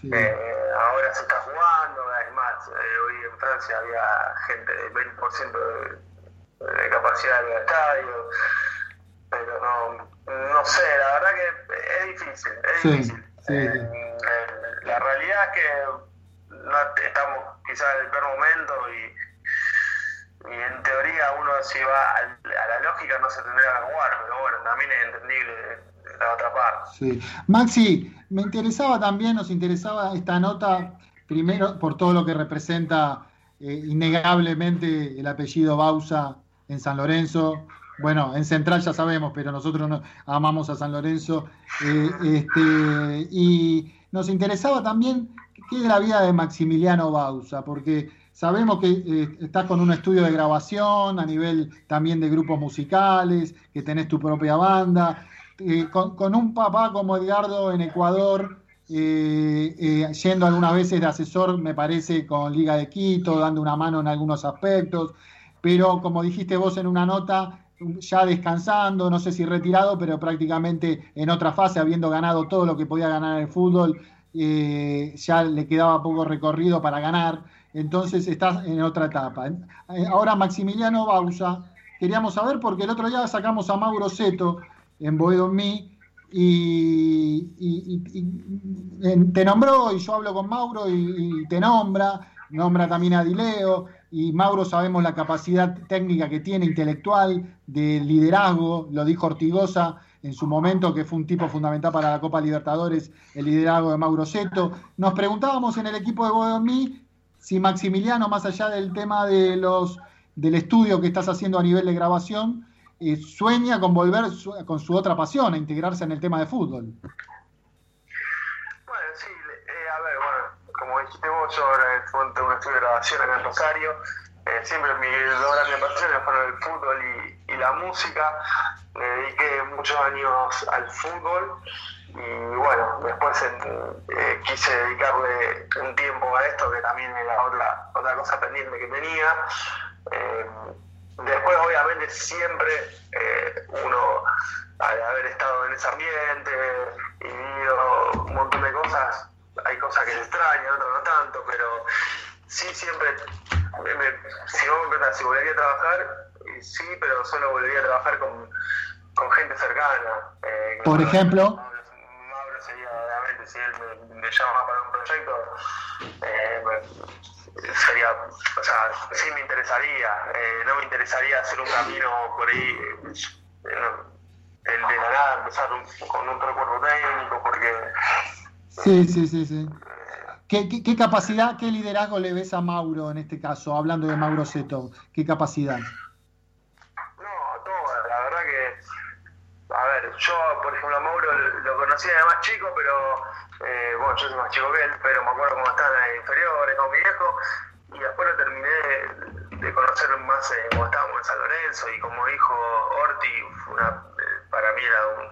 Speaker 4: Sí.
Speaker 9: Eh, ahora se está jugando, es más, eh, hoy en Francia había gente del 20% de, de capacidad del estadio, pero no, no sé, la verdad que es difícil, es
Speaker 4: Sí,
Speaker 9: difícil.
Speaker 4: sí, sí.
Speaker 9: eh, la realidad es que no estamos quizás en el peor momento y, y en teoría uno si va al- a la lógica no se tendría que jugar, pero bueno, también es entendible la otra parte.
Speaker 4: Sí. Maxi, me interesaba también, nos interesaba esta nota, primero por todo lo que representa eh, innegablemente el apellido Bausa en San Lorenzo. Bueno, en Central ya sabemos, pero nosotros no- amamos a San Lorenzo. Eh, este, y nos interesaba también qué es la vida de Maximiliano Bausa, porque sabemos que eh, estás con un estudio de grabación a nivel también de grupos musicales, que tenés tu propia banda, con, un papá como Edgardo en Ecuador, yendo algunas veces de asesor, me parece, con Liga de Quito, dando una mano en algunos aspectos, pero como dijiste vos en una nota, ya descansando, no sé si retirado, pero prácticamente en otra fase, habiendo ganado todo lo que podía ganar el fútbol, ya le quedaba poco recorrido para ganar, entonces estás en otra etapa. Ahora Maximiliano Bausa, queríamos saber porque el otro día sacamos a Mauro Seto en Boedo Mi, y, te nombró y yo hablo con Mauro y, te nombra, nombra también a Dileo y Mauro sabemos la capacidad técnica que tiene, intelectual, de liderazgo, lo dijo Ortigosa en su momento, que fue un tipo fundamental para la Copa Libertadores, el liderazgo de Mauro Seto. Nos preguntábamos en el equipo de Bodomí si Maximiliano, más allá del tema de los del estudio que estás haciendo a nivel de grabación, eh, sueña con volver con su otra pasión, a integrarse en el tema de fútbol.
Speaker 9: Bueno, sí, eh, a ver, bueno, como dijiste vos, yo ahora en un estudio de grabación en el Rosario, eh, siempre mis dos grandes pasiones fueron el fútbol y, y la música, me dediqué muchos años al fútbol y bueno, después eh, quise dedicarle un tiempo a esto que también era otra, otra cosa pendiente que tenía. Después, obviamente, siempre eh, uno, al haber estado en ese ambiente y vivido un montón de cosas, hay cosas que se extrañan, otras no tanto, pero sí, siempre, si vos me preguntas si volvería a trabajar, sí, pero solo volvería a trabajar con, con gente cercana.
Speaker 4: Eh, Por ejemplo.
Speaker 9: Mauro, sería, obviamente, si él me, llama para un proyecto, eh, sería, o sea, sí me interesaría, eh, no me interesaría hacer un camino por ahí, eh, el de la nada, empezar con un recuerdo técnico, porque...
Speaker 4: Sí, sí, sí, sí. ¿Qué, qué, capacidad, qué liderazgo le ves a Mauro en este caso, hablando de Mauro Seto? ¿Qué capacidad?
Speaker 9: No, todo, la verdad que, a ver, yo, por ejemplo, a Mauro lo conocía de chico, pero eh, bueno, yo soy más chico que él, pero me acuerdo cómo estaban en inferiores con mi viejo, y después lo terminé de, conocer más eh, estábamos en San Lorenzo, y como dijo Orti, una, eh, para mí era un,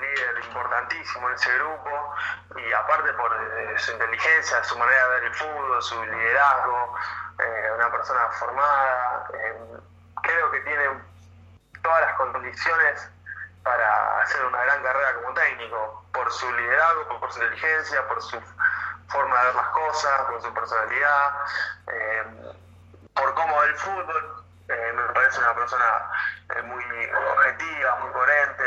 Speaker 9: líder importantísimo en ese grupo, y aparte por eh, su inteligencia, su manera de ver el fútbol, su liderazgo, una persona formada, creo que tiene todas las condiciones para hacer una gran carrera como técnico, por su liderazgo, por su inteligencia, por su forma de ver las cosas, por su personalidad, eh, por cómo ve el fútbol. Eh, me parece una persona eh, muy objetiva, muy
Speaker 4: coherente.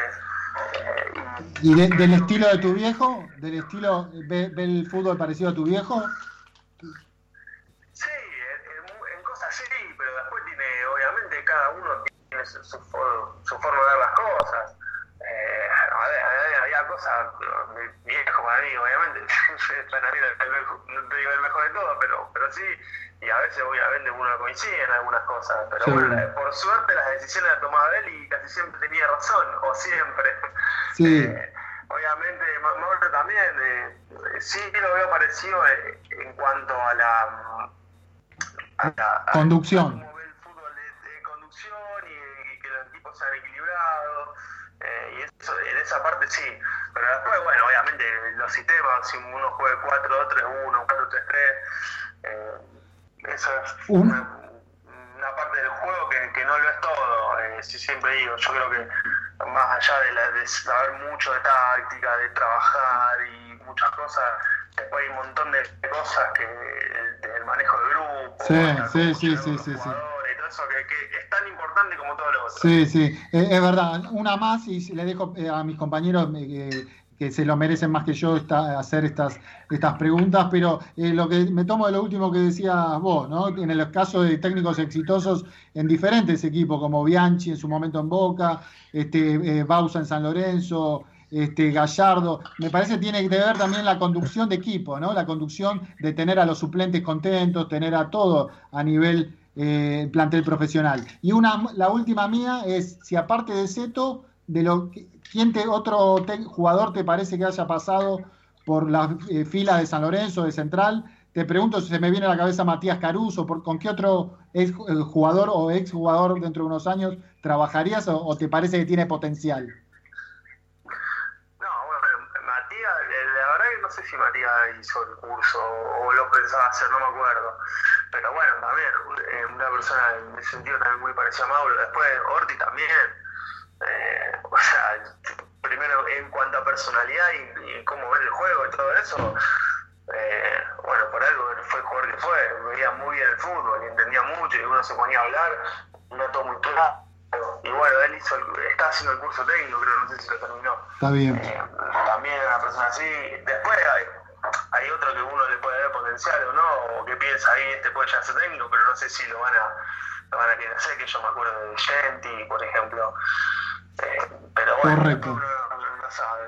Speaker 4: ¿Y del estilo de tu viejo? ¿Del estilo, ve, el fútbol parecido a tu viejo?
Speaker 9: Sí, en, en, cosas sí, pero después tiene, obviamente, cada uno tiene su, su, su forma de ver las cosas cosas, mi, viejo para mí, obviamente, <laughs> no te digo el mejor de todo, pero, pero sí, y a veces obviamente uno coincide en algunas cosas, pero bueno, por suerte las decisiones las tomaba él y casi siempre tenía razón, o siempre.
Speaker 4: Sí. <laughs>
Speaker 9: Eh, obviamente, Mauro también, eh, sí lo veo parecido eh, en cuanto a la,
Speaker 4: a la conducción.
Speaker 9: A cómo ve el fútbol de, de conducción y, y que los equipos sean. Eh, y eso, en esa parte sí. Pero después, bueno, obviamente los sistemas, si uno juega 4-2-3-1, 4-3-3, eh, eso es una, parte del juego que, no lo es todo. Eh, siempre digo, yo creo que más allá de, la, de saber mucho de táctica, de trabajar y muchas cosas, después hay un montón de cosas que el, manejo de grupo,
Speaker 4: sí, sí, sí, sí, sí, sí
Speaker 9: que, es tan importante como todo lo otro.
Speaker 4: Sí, sí, es verdad. Una más y le dejo eh, a mis compañeros eh, que se lo merecen más que yo hacer estas, estas preguntas, pero eh, lo que me tomo de lo último que decías vos, ¿no? En el caso de técnicos exitosos en diferentes equipos, como Bianchi en su momento en Boca, este, Bausa en San Lorenzo, este, Gallardo, me parece que tiene que ver también la conducción de equipo, ¿no? La conducción de tener a los suplentes contentos, tener a todo a nivel eh, plantel profesional. Y una, la última mía es si aparte de Seto, de lo ¿quién te, otro jugador te parece que haya pasado por las eh, filas de San Lorenzo, de Central? Te pregunto si se me viene a la cabeza Matías Caruso, por, ¿con qué otro ex, eh, jugador o ex jugador dentro de unos años trabajarías o, te parece que tiene potencial?
Speaker 9: No, Matías, la verdad que no sé si María hizo el curso o lo pensaba hacer, no me acuerdo. Pero bueno, también, eh, una persona en ese sentido también muy parecida a Mauro. Después Orti también. Eh, o sea, primero en cuanto a personalidad y, cómo ver el juego y todo eso, eh, bueno, por algo fue el jugador que fue, veía muy bien el fútbol y entendía mucho y uno se ponía a hablar, no todo muy claro. Y bueno, él hizo está haciendo el curso técnico, creo, no sé si lo terminó.
Speaker 4: Está bien.
Speaker 9: Eh, también una persona así. Después hay, otro que uno le puede ver potencial o no, o que piensa ahí, este puede ya ser técnico, pero no sé si lo van a, lo van a querer hacer, que yo me acuerdo de Genti, por ejemplo. Eh, pero bueno,
Speaker 4: Correcto.
Speaker 9: uno no, no sabe.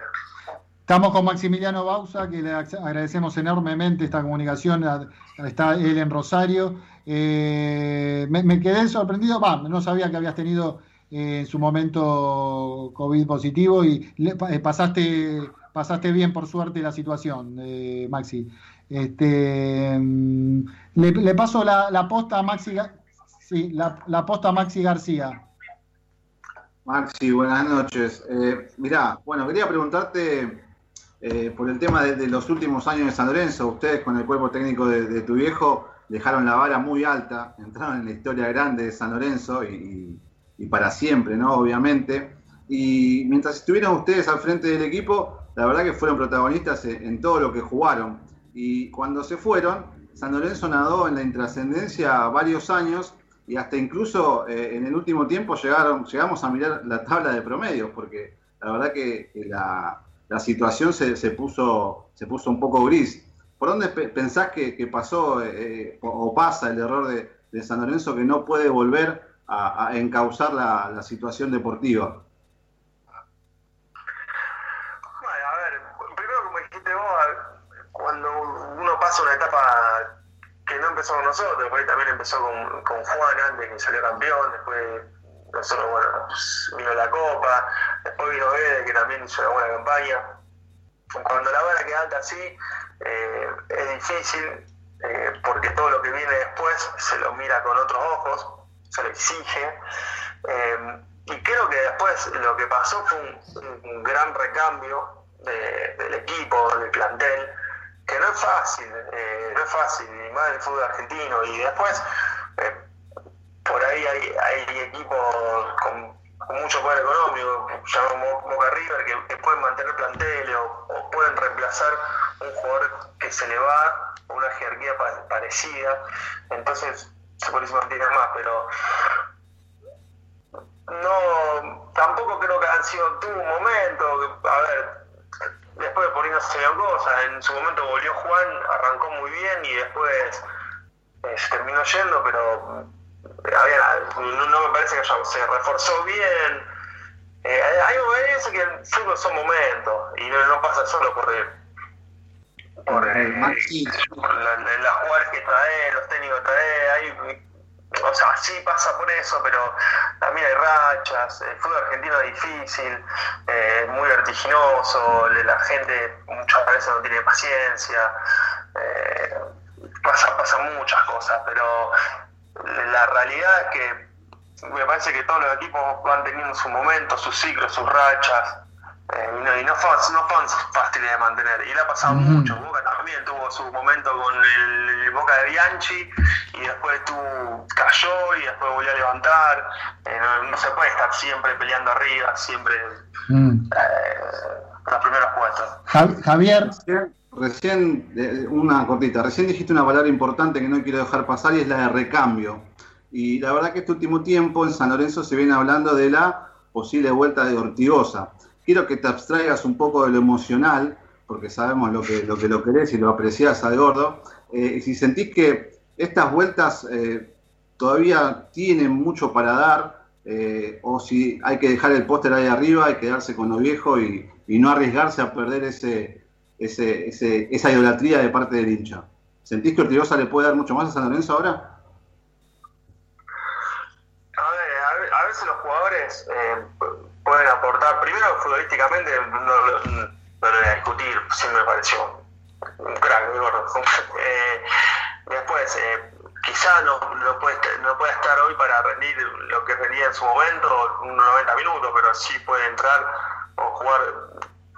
Speaker 4: Estamos con Maximiliano Bausa, que le ag- agradecemos enormemente esta comunicación. Está él en Rosario. Eh, me, me quedé sorprendido, no sabía que habías tenido eh, en su momento COVID positivo y le- pa- pasaste, pasaste bien, por suerte, la situación, eh, Maxi. Este, mm, le, le paso la, la posta a Maxi, sí, la, la posta a Maxi García.
Speaker 5: Maxi, buenas noches. Eh, mirá, bueno, quería preguntarte eh, por el tema de, los últimos años de San Lorenzo. Ustedes con el cuerpo técnico de, de tu viejo dejaron la vara muy alta, entraron en la historia grande de San Lorenzo y, y para siempre, ¿no? Obviamente. Y mientras estuvieron ustedes al frente del equipo, la verdad que fueron protagonistas en, todo lo que jugaron. Y cuando se fueron, San Lorenzo nadó en la intrascendencia varios años y hasta incluso eh, en el último tiempo llegaron, llegamos a mirar la tabla de promedios, porque la verdad que, la, la situación se, se puso, se puso un poco gris. ¿Por dónde pe- pensás que, pasó eh, o, pasa el error de, San Lorenzo que no puede volver a, a encauzar la situación deportiva?
Speaker 9: Bueno, a ver, primero como dijiste vos, a- cuando uno pasa una etapa que no empezó con nosotros, después también empezó con, con Juan antes que salió campeón, después nosotros, bueno, vino la Copa, después vino Ede que también hizo una buena campaña. Cuando la vara queda alta así, eh, es difícil eh, porque todo lo que viene después se lo mira con otros ojos, se lo exige. Eh, y creo que después lo que pasó fue un, un gran recambio de- del equipo, del plantel, que no es fácil, eh, no es fácil, y más del fútbol argentino. Y después, eh, por ahí hay, hay equipos con, mucho poder económico, llamamos Boca River, que, pueden mantener planteles o, pueden reemplazar un jugador que se le va o una jerarquía pa- parecida. Entonces, se por eso mantiene más, pero no tampoco creo que han sido un momento a ver después por ahí no cosas en su momento volvió Juan arrancó muy bien y después eh, se terminó yendo pero eh, había- no, no me parece que haya- se reforzó bien. Eh, hay eso que el fútbol son momentos y no, no pasa solo por el- por,
Speaker 5: Maxi,
Speaker 9: por la- la- las jugadores que trae, los técnicos que trae, hay, o sea, sí pasa por eso, pero también hay rachas, el fútbol argentino es difícil, eh, muy vertiginoso, la gente muchas veces no tiene paciencia, eh, pasa, pasan muchas cosas, pero la realidad es que me parece que todos los equipos van teniendo su momento, sus ciclos, sus rachas, eh, y no, y no, fue, no fueron fáciles de mantener. Y le ha pasado mucho. Boca también tuvo su momento con el, el Boca de Bianchi y después tuvo, cayó y después volvió a levantar. Eh, no, no se puede estar siempre peleando arriba, siempre
Speaker 4: Mm.
Speaker 9: eh, los primeros puestos.
Speaker 4: Ja- Javier,
Speaker 5: Recién, recién, eh, una cortita, recién dijiste una palabra importante que no quiero dejar pasar y es la de recambio. Y la verdad que este último tiempo en San Lorenzo se viene hablando de la posible vuelta de Ortigosa. Quiero que te abstraigas un poco de lo emocional, porque sabemos lo que lo, que lo querés y lo apreciás al gordo. Eh, y si sentís que estas vueltas eh, todavía tienen mucho para dar, eh, o si hay que dejar el póster ahí arriba y quedarse con lo viejo y, no arriesgarse a perder ese, ese, esa idolatría de parte del hincha. ¿Sentís que Ortigosa le puede dar mucho más a San Lorenzo ahora?
Speaker 9: A ver, a a veces los jugadores eh, pu- pueden aportar, primero futbolísticamente, no, lo- voy a discutir, siempre me pareció un crack, muy gordo. Después, eh, quizá no, no, puede, no puede estar hoy para rendir lo que rendía en su momento, unos 90 minutos, pero sí puede entrar o jugar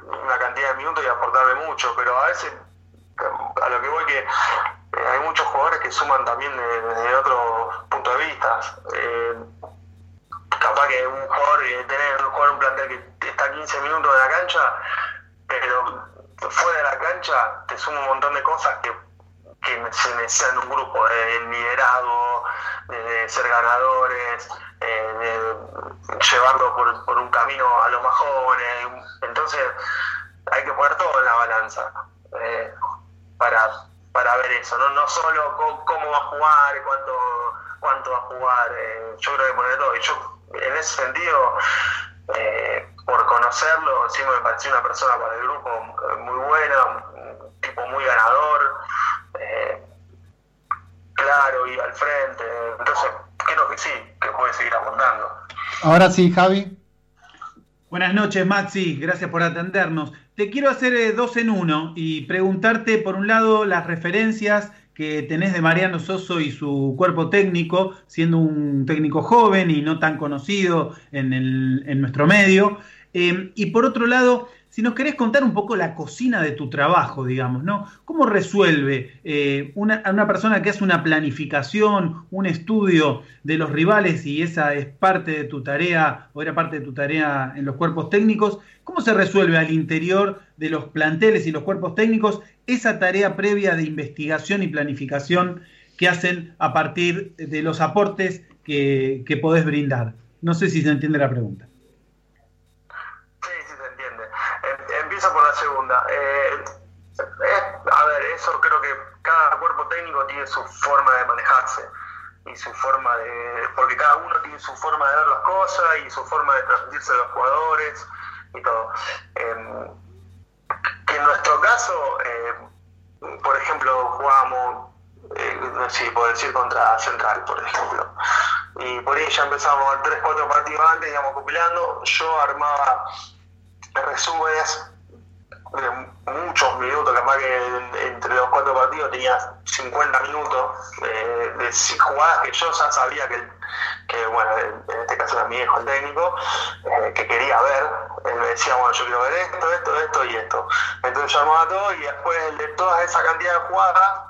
Speaker 9: una cantidad de minutos y aportarme mucho, pero a veces, a lo que voy que eh, hay muchos jugadores que suman también desde otro punto de vista. Eh, capaz que un jugador, eh, tener un jugador un plantel que está 15 minutos en la cancha, pero fuera de la cancha te suma un montón de cosas que, que se necesitan en un grupo, de liderazgo, de ser ganadores, de llevarlo por, por un camino a los más jóvenes. Entonces hay que poner todo en la balanza para para ver eso, no, no solo cómo, va a jugar, cuánto, cuánto va a jugar, eh, yo creo que poner todo. Y yo, en ese sentido, eh, por conocerlo, sí me pareció una persona para el grupo eh, muy buena, un tipo muy ganador, claro y al frente. Entonces, creo que sí, que puede seguir aportando.
Speaker 4: Ahora sí, Javi.
Speaker 8: Buenas noches, Maxi. Gracias por atendernos. Te quiero hacer eh, dos en uno y preguntarte, por un lado, las referencias que tenés de Mariano Soso y su cuerpo técnico, siendo un técnico joven y no tan conocido en, en nuestro medio. Eh, y por otro lado, si nos querés contar un poco la cocina de tu trabajo, digamos, ¿no? ¿Cómo resuelve eh, una, una, persona que hace una planificación, un estudio de los rivales y esa es parte de tu tarea o era parte de tu tarea en los cuerpos técnicos? ¿Cómo se resuelve al interior de los planteles y los cuerpos técnicos esa tarea previa de investigación y planificación que hacen a partir de los aportes que, que podés brindar? No sé si se entiende la pregunta.
Speaker 9: Eh, a ver, eso creo que cada cuerpo técnico tiene su forma de manejarse y su forma de. porque cada uno tiene su forma de ver las cosas y su forma de transmitirse a los jugadores y todo. Em, en nuestro caso, em, por ejemplo, jugamos, eh, no sé puedo decir, contra Central, por ejemplo. Y por ahí ya empezamos 3-4 partidos antes, íbamos compilando. Yo armaba resúmenes muchos minutos, capaz que entre los cuatro partidos tenía 50 minutos eh, de jugadas que yo ya sabía que, que, bueno, en este caso era mi hijo el técnico, eh, que quería ver. Él me decía, bueno, yo quiero ver esto, esto, esto y esto. Entonces yo armaba todo y después de toda esa cantidad de jugadas,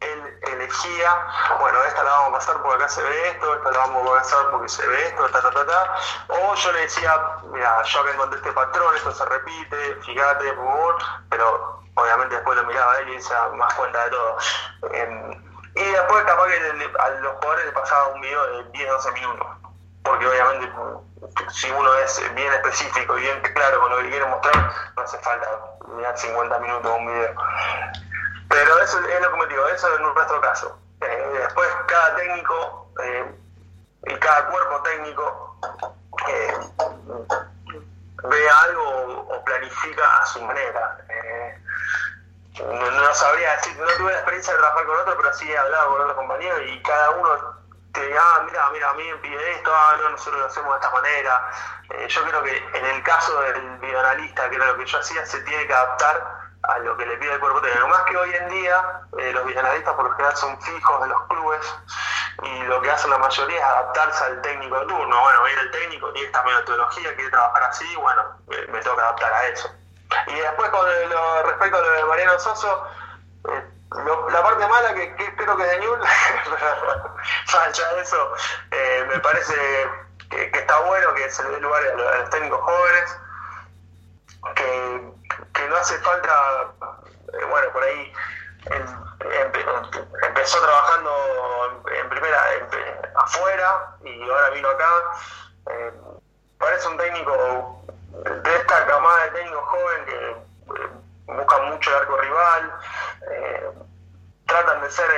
Speaker 9: él elegía, bueno, esta la vamos a pasar porque acá se ve esto, esta la vamos a pasar porque se ve esto, ta, ta, ta, ta. O yo le decía, mira, yo acá encontré este patrón, esto se repite, fíjate, por favor, pero obviamente después lo miraba él y se más cuenta de todo. Em, y después capaz que a los jugadores les pasaba un video de 10, 12 minutos, porque obviamente si uno es bien específico y bien claro con lo que quiere mostrar, no hace falta mirar 50 minutos un video. Pero eso es lo que me digo, eso es nuestro caso. Eh, después cada técnico eh, y cada cuerpo técnico eh, ve algo o planifica a su manera. No, sabría decir, no tuve la experiencia de trabajar con otro, pero sí he hablado con otros compañeros y cada uno te diga, ah, mira, mira, a mí me pide esto, ah, no, nosotros lo hacemos de esta manera. yo creo que en el caso del videoanalista, que era lo que yo hacía, se tiene que adaptar a lo que le pide el cuerpo técnico. Más que hoy en día, eh, los villanadistas por lo general son fijos de los clubes y lo que hacen la mayoría es adaptarse al técnico de turno. Bueno, viene el técnico, tiene esta metodología, quiere trabajar así, bueno, me, toca adaptar a eso. Y después con lo, respecto a lo de Mariano Soso, eh, la parte mala que, creo que de Newell, <laughs> ya eso, eh, me parece que, está bueno que se le dé lugar a los técnicos jóvenes, que que no hace falta, eh, bueno, por ahí empezó trabajando en, primera afuera y ahora vino acá. Eh, parece un técnico de esta camada de técnicos joven que eh, buscan mucho el arco rival, tratan de ser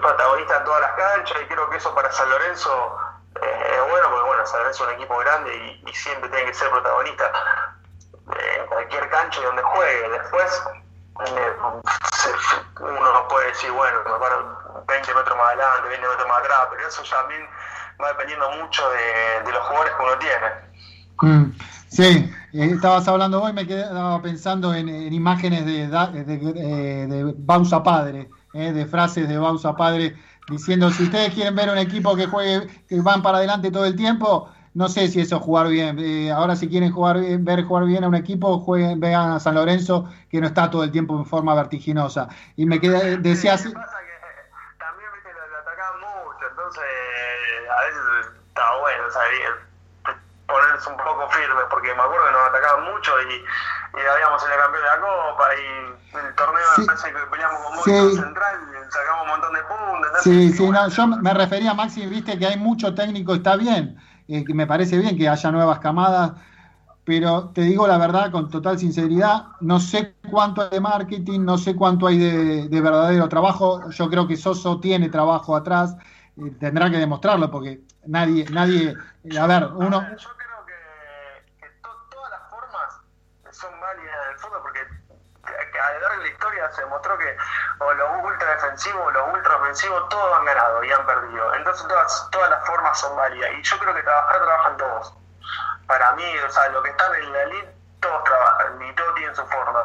Speaker 9: protagonistas en todas las canchas y creo que eso para San Lorenzo es bueno porque bueno, San Lorenzo es un equipo grande y siempre tiene que ser protagonista en cualquier cancha donde juegue. Después, eh, uno no puede decir, bueno, me paro 20 metros más adelante, 20 metros más atrás, pero eso también va dependiendo mucho de, los jugadores que uno tiene.
Speaker 4: Mm, sí, eh, estabas hablando hoy, me quedaba pensando en, imágenes de, de, de, Bausa Padre, eh, de frases de Bausa Padre, diciendo, si ustedes quieren ver un equipo que juegue, que van para adelante todo el tiempo, no sé si eso es jugar bien. Eh, ahora si quieren jugar bien, ver jugar bien a un equipo, jueguen, vean a San Lorenzo, que no está todo el tiempo en forma vertiginosa. Y me quedé, decía así.
Speaker 9: También viste, lo, lo atacaban mucho, entonces a veces estaba bueno, o sea, ponerse un poco firme, porque me acuerdo que nos atacaban mucho y, y habíamos sido campeón de la Copa y el torneo
Speaker 4: Sí.
Speaker 9: me parece que peleamos con
Speaker 4: Sí.
Speaker 9: Mónaco Central y sacamos un montón de puntos.
Speaker 4: Sí, sí,
Speaker 9: bueno,
Speaker 4: no, yo me refería, Maxi, viste que hay mucho técnico, está bien, eh, que me parece bien que haya nuevas camadas, pero te digo la verdad, con total sinceridad, no sé cuánto hay de marketing, no sé cuánto hay de, de verdadero trabajo, yo creo que Soso tiene trabajo atrás, eh, tendrá que demostrarlo, porque nadie, nadie, a ver, uno
Speaker 9: creo que, que to- todas las formas son válidas en el fútbol porque que a lo largo de la historia se demostró que o los ultra defensivos o los ultra ofensivos todos han ganado y han perdido. Entonces todas, todas las formas son válidas y yo creo que trabajar trabajan todos. Para mí, o sea, los que están en la elite todos trabajan y todos tienen su forma.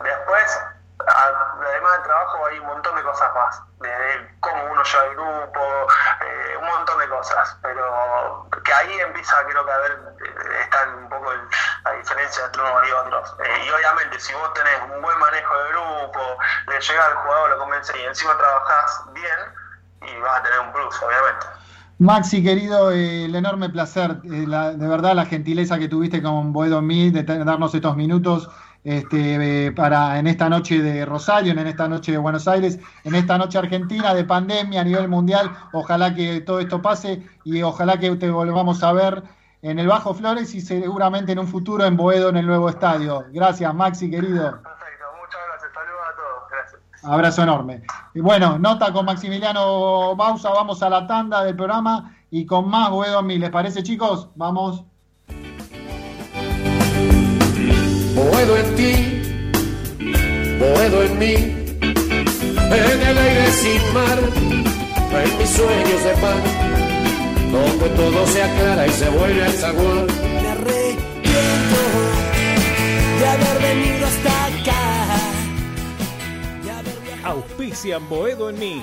Speaker 9: Después, además del trabajo hay un montón de cosas más, desde cómo uno lleva el grupo, eh, un montón de cosas, pero que ahí empieza creo que a ver, eh, está un poco el- la diferencia entre unos y otros. Eh, y obviamente si vos tenés un buen manejo de grupo, le llega al jugador, lo convence y encima trabajás bien, y vas a tener un plus, obviamente.
Speaker 4: Maxi, querido, el enorme placer, la- de verdad la gentileza que tuviste con Boedo Mí de darnos estos minutos este, eh, para en esta noche de Rosario, en esta noche de Buenos Aires, en esta noche argentina de pandemia a nivel mundial. Ojalá que todo esto pase y ojalá que te volvamos a ver en el Bajo Flores y seguramente en un futuro en Boedo en el nuevo estadio. Gracias, Maxi, querido.
Speaker 9: Perfecto, muchas gracias, saludos a todos, gracias.
Speaker 4: Abrazo enorme. Y bueno, nota con Maximiliano Bausa, vamos a la tanda del programa y con más Boedo Mí. ¿Les parece, chicos? Vamos.
Speaker 3: Boedo en ti, boedo en mí, en el aire sin mar, en mis sueños de pan, donde todo se aclara y se vuelve a zaguán.
Speaker 10: Me arrepiento de haber venido hasta acá. de haber viajado-
Speaker 2: Auspician Boedo en mí.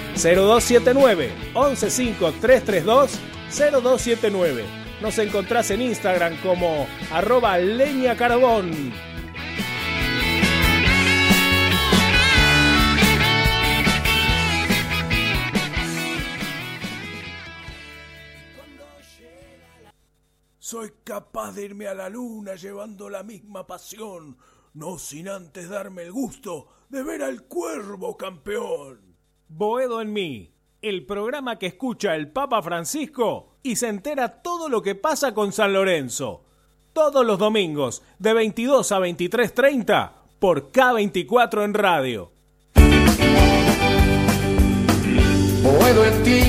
Speaker 2: 0279 115-332 0279. Nos encontrás en Instagram como arroba leña. Soy capaz de irme a la luna llevando la misma pasión, no sin antes darme el gusto de ver al cuervo campeón. Boedo en mí, el programa que escucha el Papa Francisco y se entera todo lo que pasa con San Lorenzo. Todos los domingos, de 22 a 23.30, por K24 en radio.
Speaker 3: Boedo en ti,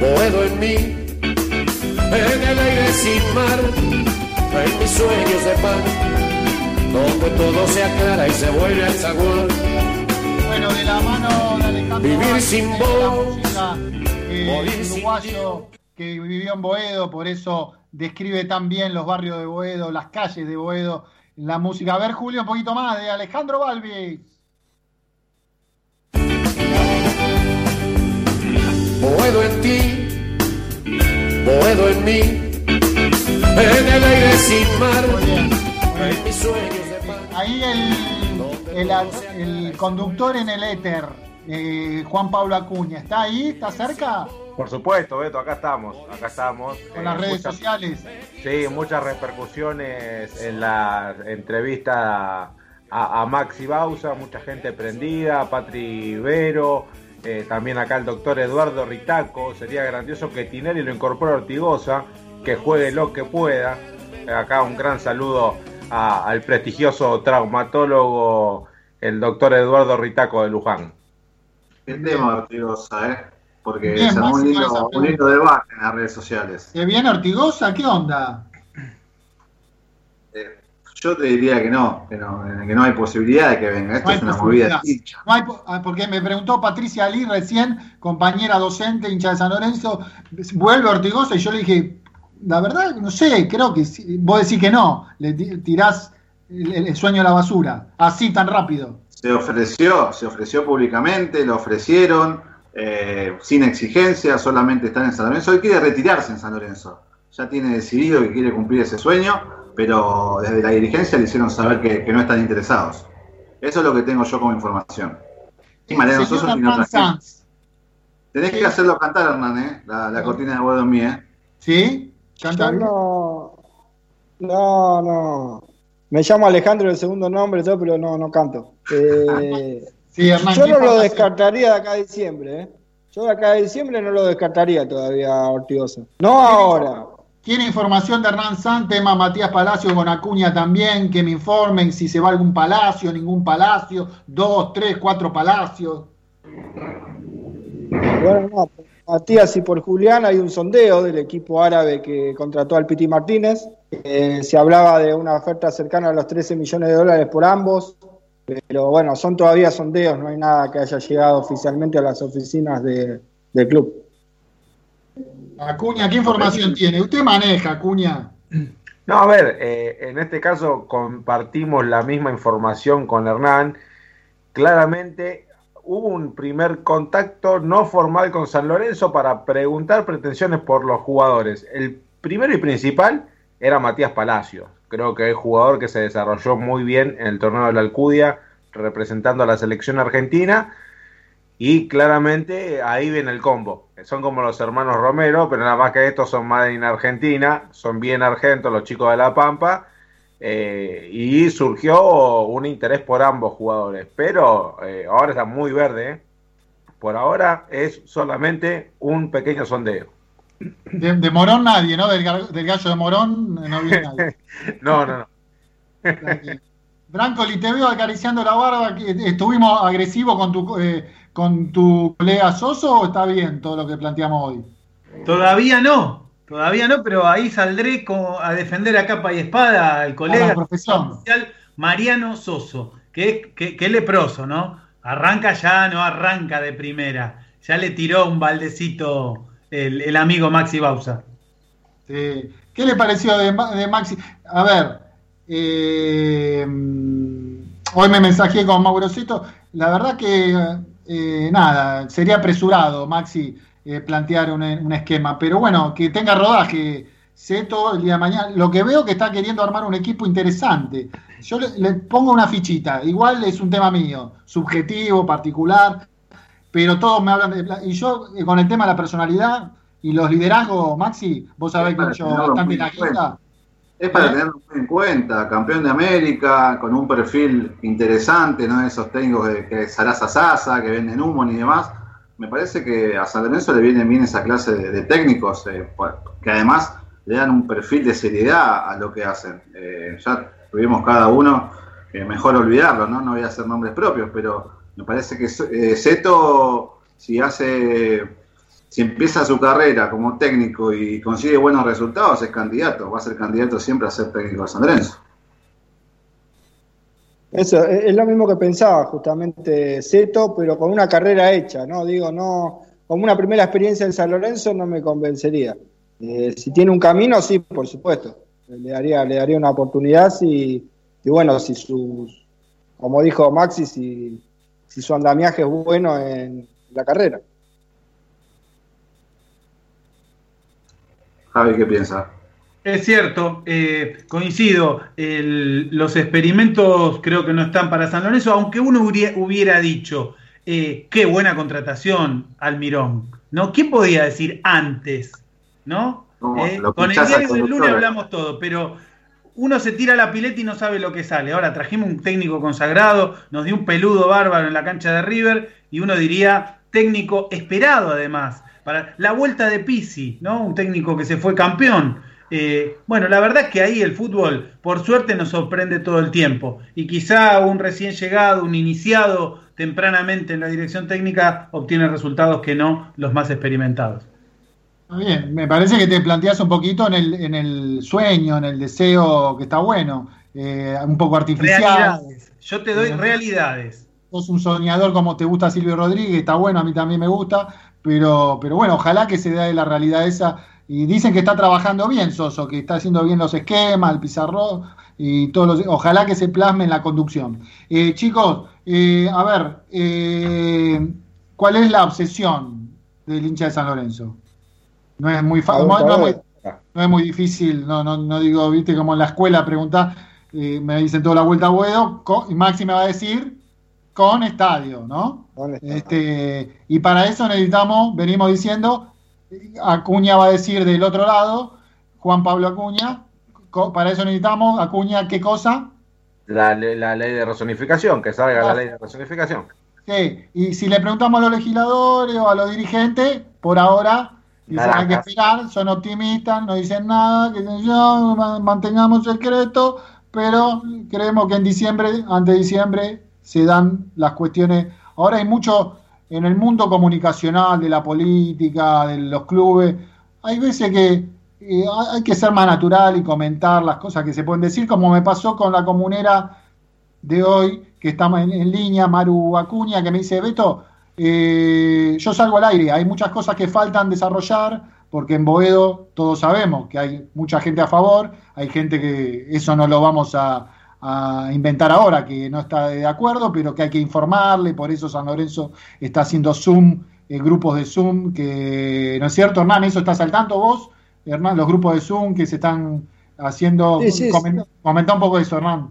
Speaker 3: boedo en mí, en el aire sin mar, en mis sueños de pan, donde todo se aclara y se vuelve al zaguán.
Speaker 4: Bueno, de la mano de Alejandro
Speaker 3: Vivir
Speaker 4: Vázquez,
Speaker 3: sin
Speaker 4: eh,
Speaker 3: sin
Speaker 4: uruguayo que vivió en Boedo, por eso describe tan bien los barrios de Boedo, las calles de Boedo, la música. A ver, Julio, un poquito más de Alejandro Balbi.
Speaker 3: Boedo en ti, boedo en mí, en el aire sin mar, en mis sueños de paz.
Speaker 4: Ahí el, el, el conductor en el éter, eh, Juan Pablo Acuña, ¿está ahí? ¿Está cerca?
Speaker 6: Por supuesto, Beto, acá estamos, acá estamos.
Speaker 4: Con las
Speaker 6: Eh,
Speaker 4: redes
Speaker 6: muchas-
Speaker 4: sociales.
Speaker 6: Sí, muchas repercusiones en la entrevista a, a Maxi Bausa, mucha gente prendida, Patri Vero, eh, también acá el doctor Eduardo Ritaco. Sería grandioso que Tinelli lo incorpore a Ortigosa, que juegue lo que pueda. Acá un gran saludo a- al prestigioso traumatólogo, el doctor Eduardo Ritaco de Luján.
Speaker 5: Qué tema, Ortigosa, ¿eh? Porque
Speaker 4: Bien,
Speaker 5: se armó un
Speaker 4: esa
Speaker 5: un en las redes sociales.
Speaker 4: ¿Que viene Ortigosa? ¿Qué onda?
Speaker 5: Eh, yo te diría que no, que no, que no hay posibilidad de que venga. Esto
Speaker 4: No
Speaker 5: es una movida hincha.
Speaker 4: No hay ah, porque me preguntó Patricia Ali recién, compañera docente, hincha de San Lorenzo, vuelve Ortigosa y yo le dije, la verdad, no sé, creo que sí. vos decís que no, le ti- tirás el, el sueño a la basura, así tan rápido.
Speaker 5: Se ofreció, se ofreció públicamente, lo ofrecieron, eh, sin exigencia, solamente está en San Lorenzo. Él quiere retirarse en San Lorenzo. Ya tiene decidido que quiere cumplir ese sueño, pero desde la dirigencia le hicieron saber que, que no están interesados. Eso es lo que tengo yo como información. Y Mariano Sosa Tenés que hacerlo cantar, Hernán, ¿eh? La, la cortina de Guado Mía.
Speaker 4: ¿sí? Canta
Speaker 7: no, no, no. Me llamo Alejandro el segundo nombre, todo, pero no, no canto. <laughs> Eh,
Speaker 4: Sí, Hernán,
Speaker 7: yo
Speaker 4: ¿qué
Speaker 7: no lo descartaría de acá a diciembre. ¿eh? Yo de acá a diciembre no lo descartaría todavía a Ortigosa. No ahora.
Speaker 4: Quiere información de Hernán Sanz, tema Matías Palacio con Acuña también, que me informen si se va a algún palacio, ningún palacio, dos, tres, cuatro palacios.
Speaker 7: Bueno, no, Matías y por Julián hay un sondeo del equipo árabe que contrató al Piti Martínez. Eh, se hablaba de una oferta cercana a los 13 millones de dólares por ambos, pero bueno, son todavía sondeos, no hay nada que haya llegado oficialmente a las oficinas de- del club.
Speaker 4: Acuña, ¿qué información tiene? Usted maneja, Acuña.
Speaker 6: No, a ver, eh, en este caso compartimos la misma información con Hernán. Claramente hubo un primer contacto no formal con San Lorenzo para preguntar pretensiones por los jugadores. El primero y principal era Matías Palacios. Creo que es jugador que se desarrolló muy bien en el torneo de la Alcudia, representando a la selección argentina. Y claramente ahí viene el combo. Son como los hermanos Romero, pero nada más que estos son más en Argentina, son bien argentos los chicos de La Pampa. Eh, y surgió un interés por ambos jugadores, pero eh, ahora está muy verde. ¿eh? Por ahora es solamente un pequeño sondeo.
Speaker 4: De, de Morón nadie, ¿no? Del, del gallo de Morón no viene nadie. <laughs>
Speaker 6: No, no, no.
Speaker 4: Brancoli, te veo acariciando la barba. ¿Estuvimos agresivos con tu, eh, con tu colega Soso o está bien todo lo que planteamos hoy?
Speaker 8: Todavía no, todavía no, pero ahí saldré a defender a capa y espada al colega oficial Mariano Soso, que es que, leproso, ¿no? Arranca ya, no arranca de primera. Ya le tiró un baldecito el, el amigo Maxi Bausa.
Speaker 4: Sí. ¿Qué le pareció de Maxi? A ver, eh, hoy me mensajé con Maurocito. La verdad que, eh, nada, sería apresurado, Maxi, eh, plantear un, un esquema. Pero bueno, que tenga rodaje. Seto el día de mañana. Lo que veo que está queriendo armar un equipo interesante. Yo le, le pongo una fichita. Igual es un tema mío, subjetivo, particular. Pero todos me hablan de. Y yo, eh, con el tema de la personalidad y los liderazgos, Maxi, vos sabés que yo bastante la guita.
Speaker 5: Es para
Speaker 4: ¿Eh?
Speaker 5: tenerlo muy en cuenta, campeón de América, con un perfil interesante, no esos técnicos que, que Sarasa Sasa, que venden humo ni demás. Me parece que a San Lorenzo le vienen bien esa clase de, de técnicos, eh, pues, que además le dan un perfil de seriedad a lo que hacen. Eh, ya tuvimos cada uno, eh, mejor olvidarlo, ¿no? No voy a hacer nombres propios, pero me parece que eh, Seto, si hace si empieza su carrera como técnico y consigue buenos resultados, es candidato. Va a ser candidato siempre a ser técnico de San Lorenzo.
Speaker 7: Eso, es lo mismo que pensaba justamente Seto, pero con una carrera hecha, ¿no? Digo, no, como una primera experiencia en San Lorenzo no me convencería. Eh, si tiene un camino, sí, por supuesto. Le daría, le daría una oportunidad y bueno, si sus, como dijo Maxi, si, si su andamiaje es bueno en la carrera.
Speaker 5: Javi, ¿qué piensa?
Speaker 8: Es cierto, eh, coincido. el- los experimentos creo que no están para San Lorenzo, aunque uno hubiera, dicho, eh, qué buena contratación, Almirón. ¿no? ¿Quién podía decir antes? ¿no?
Speaker 5: No,
Speaker 8: Eh, con el diario del lunes hablamos todo, pero uno se tira la pileta y no sabe lo que sale. Ahora trajimos un técnico consagrado, nos dio un peludo bárbaro en la cancha de River y uno diría técnico esperado además. Para la vuelta de Pisi, ¿no? Un técnico que se fue campeón. Eh, bueno, la verdad es que ahí el fútbol, por suerte, nos sorprende todo el tiempo. Y quizá un recién llegado, un iniciado tempranamente en la dirección técnica, obtiene resultados que no los más experimentados.
Speaker 4: Está bien, me parece que te planteas un poquito en el, en el sueño, en el deseo que está bueno, eh, un poco artificial.
Speaker 8: Realidades. Yo te doy
Speaker 4: Eh,
Speaker 8: realidades.
Speaker 4: Sos un soñador como te gusta Silvio Rodríguez, está bueno, a mí también me gusta, pero, pero bueno, ojalá que se dé la realidad esa. Y dicen que está trabajando bien Soso, que está haciendo bien los esquemas, el pizarrón y todos los. Ojalá que se plasme en la conducción. Eh, chicos, eh, a ver, eh, ¿cuál es la obsesión del hincha de San Lorenzo? No es muy fácil. No, no es muy- no es muy difícil, no, no, no digo, viste, como en la escuela preguntás, eh, me dicen toda la vuelta a Boedo, con- y Maxi me va a decir con estadio, ¿no? Este, y para eso necesitamos, venimos diciendo, Acuña va a decir del otro lado, Juan Pablo Acuña, para eso necesitamos, Acuña, ¿qué cosa?
Speaker 6: La, la ley de razonificación, que salga la ley de razonificación.
Speaker 4: Sí, y si le preguntamos a los legisladores o a los dirigentes, por ahora dicen hay que esperar, son optimistas, no dicen nada, que yo, ma- mantengamos secreto, pero creemos que en diciembre, antes de diciembre, se dan las cuestiones. Ahora hay mucho en el mundo comunicacional, de la política, de los clubes, hay veces que eh, hay que ser más natural y comentar las cosas que se pueden decir, como me pasó con la comunera de hoy, que estamos en, línea, Maru Acuña, que me dice, Beto, eh, yo salgo al aire, hay muchas cosas que faltan desarrollar, porque en Boedo todos sabemos que hay mucha gente a favor, hay gente que eso no lo vamos a, a inventar ahora, que no está de acuerdo, pero que hay que informarle, por eso San Lorenzo está haciendo Zoom, eh, grupos de Zoom, que, ¿no es cierto, Hernán? ¿Eso estás al tanto vos, Hernán? Los grupos de Zoom que se están haciendo,
Speaker 7: Sí, sí,
Speaker 4: comen-
Speaker 7: sí.
Speaker 4: comenta un poco eso, Hernán.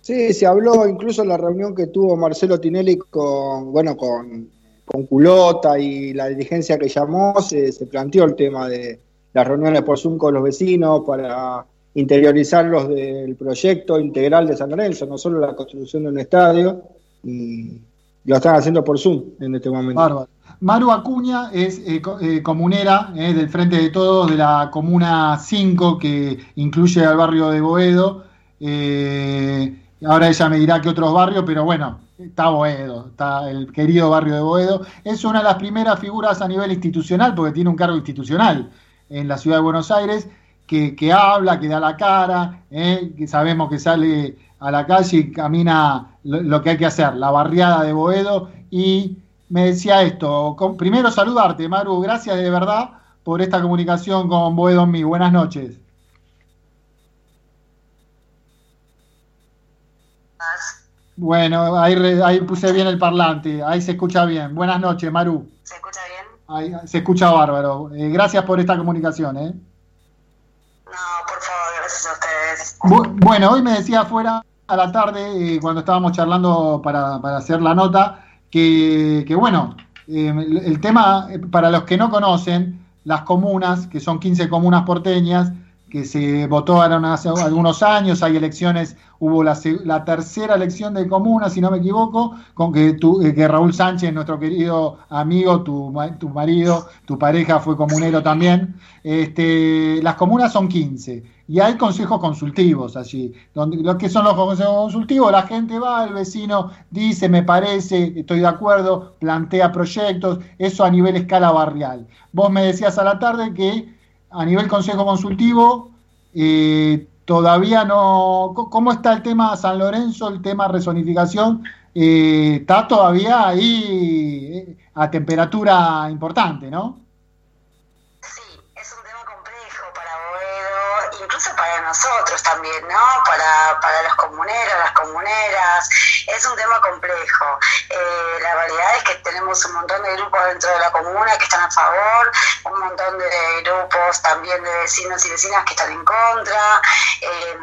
Speaker 7: Sí, se habló incluso en la reunión que tuvo Marcelo Tinelli con, bueno, con, con Culota y la dirigencia que llamó, se, se planteó el tema de las reuniones por Zoom con los vecinos para interiorizarlos del proyecto integral de San Lorenzo, no solo la construcción de un estadio, y lo están haciendo por Zoom en este momento.
Speaker 4: Maru Acuña es eh, eh, comunera eh, del Frente de Todos de la Comuna 5, que incluye al barrio de Boedo. Eh, ahora ella me dirá que otros barrios, pero bueno, está Boedo, está el querido barrio de Boedo. Es una de las primeras figuras a nivel institucional, porque tiene un cargo institucional en la ciudad de Buenos Aires, que, que habla, que da la cara, eh, que sabemos que sale a la calle y camina lo, lo que hay que hacer, la barriada de Boedo. Y me decía esto, con- primero saludarte, Maru, gracias de verdad por esta comunicación con Boedo en mí. Buenas noches. Bueno, ahí, puse bien el parlante, ahí se escucha bien. Buenas noches, Maru.
Speaker 11: ¿Se escucha bien?
Speaker 4: Ahí, se escucha bárbaro. Eh, gracias por esta comunicación. ¿eh?
Speaker 11: No, por favor, gracias a ustedes.
Speaker 4: Bu- Bueno, hoy me decía afuera a la tarde, eh, cuando estábamos charlando para, hacer la nota, que, bueno, eh, el, tema, eh, para los que no conocen, las comunas, que son 15 comunas porteñas, que se votaron hace algunos años, hay elecciones, hubo la, tercera elección de comuna, si no me equivoco, con que, tu- eh, que Raúl Sánchez, nuestro querido amigo, tu, tu marido, tu pareja fue comunero también. Este, las comunas son 15 y hay consejos consultivos allí. Donde, ¿Lo que son los consejos consultivos? La gente va, el vecino dice, me parece, estoy de acuerdo, plantea proyectos, eso a nivel escala barrial. Vos me decías a la tarde que a nivel consejo consultivo eh, todavía no... ¿Cómo está el tema San Lorenzo, el tema rezonificación? Eh, está todavía ahí eh, a temperatura importante, ¿no?
Speaker 11: Sí, es un tema complejo para Boedo, para nosotros también, ¿no? Para, para los comuneros, las comuneras, es un tema complejo. Eh, la realidad es que tenemos un montón de grupos dentro de la comuna que están a favor, un montón de grupos también de vecinos y vecinas que están en contra. Eh,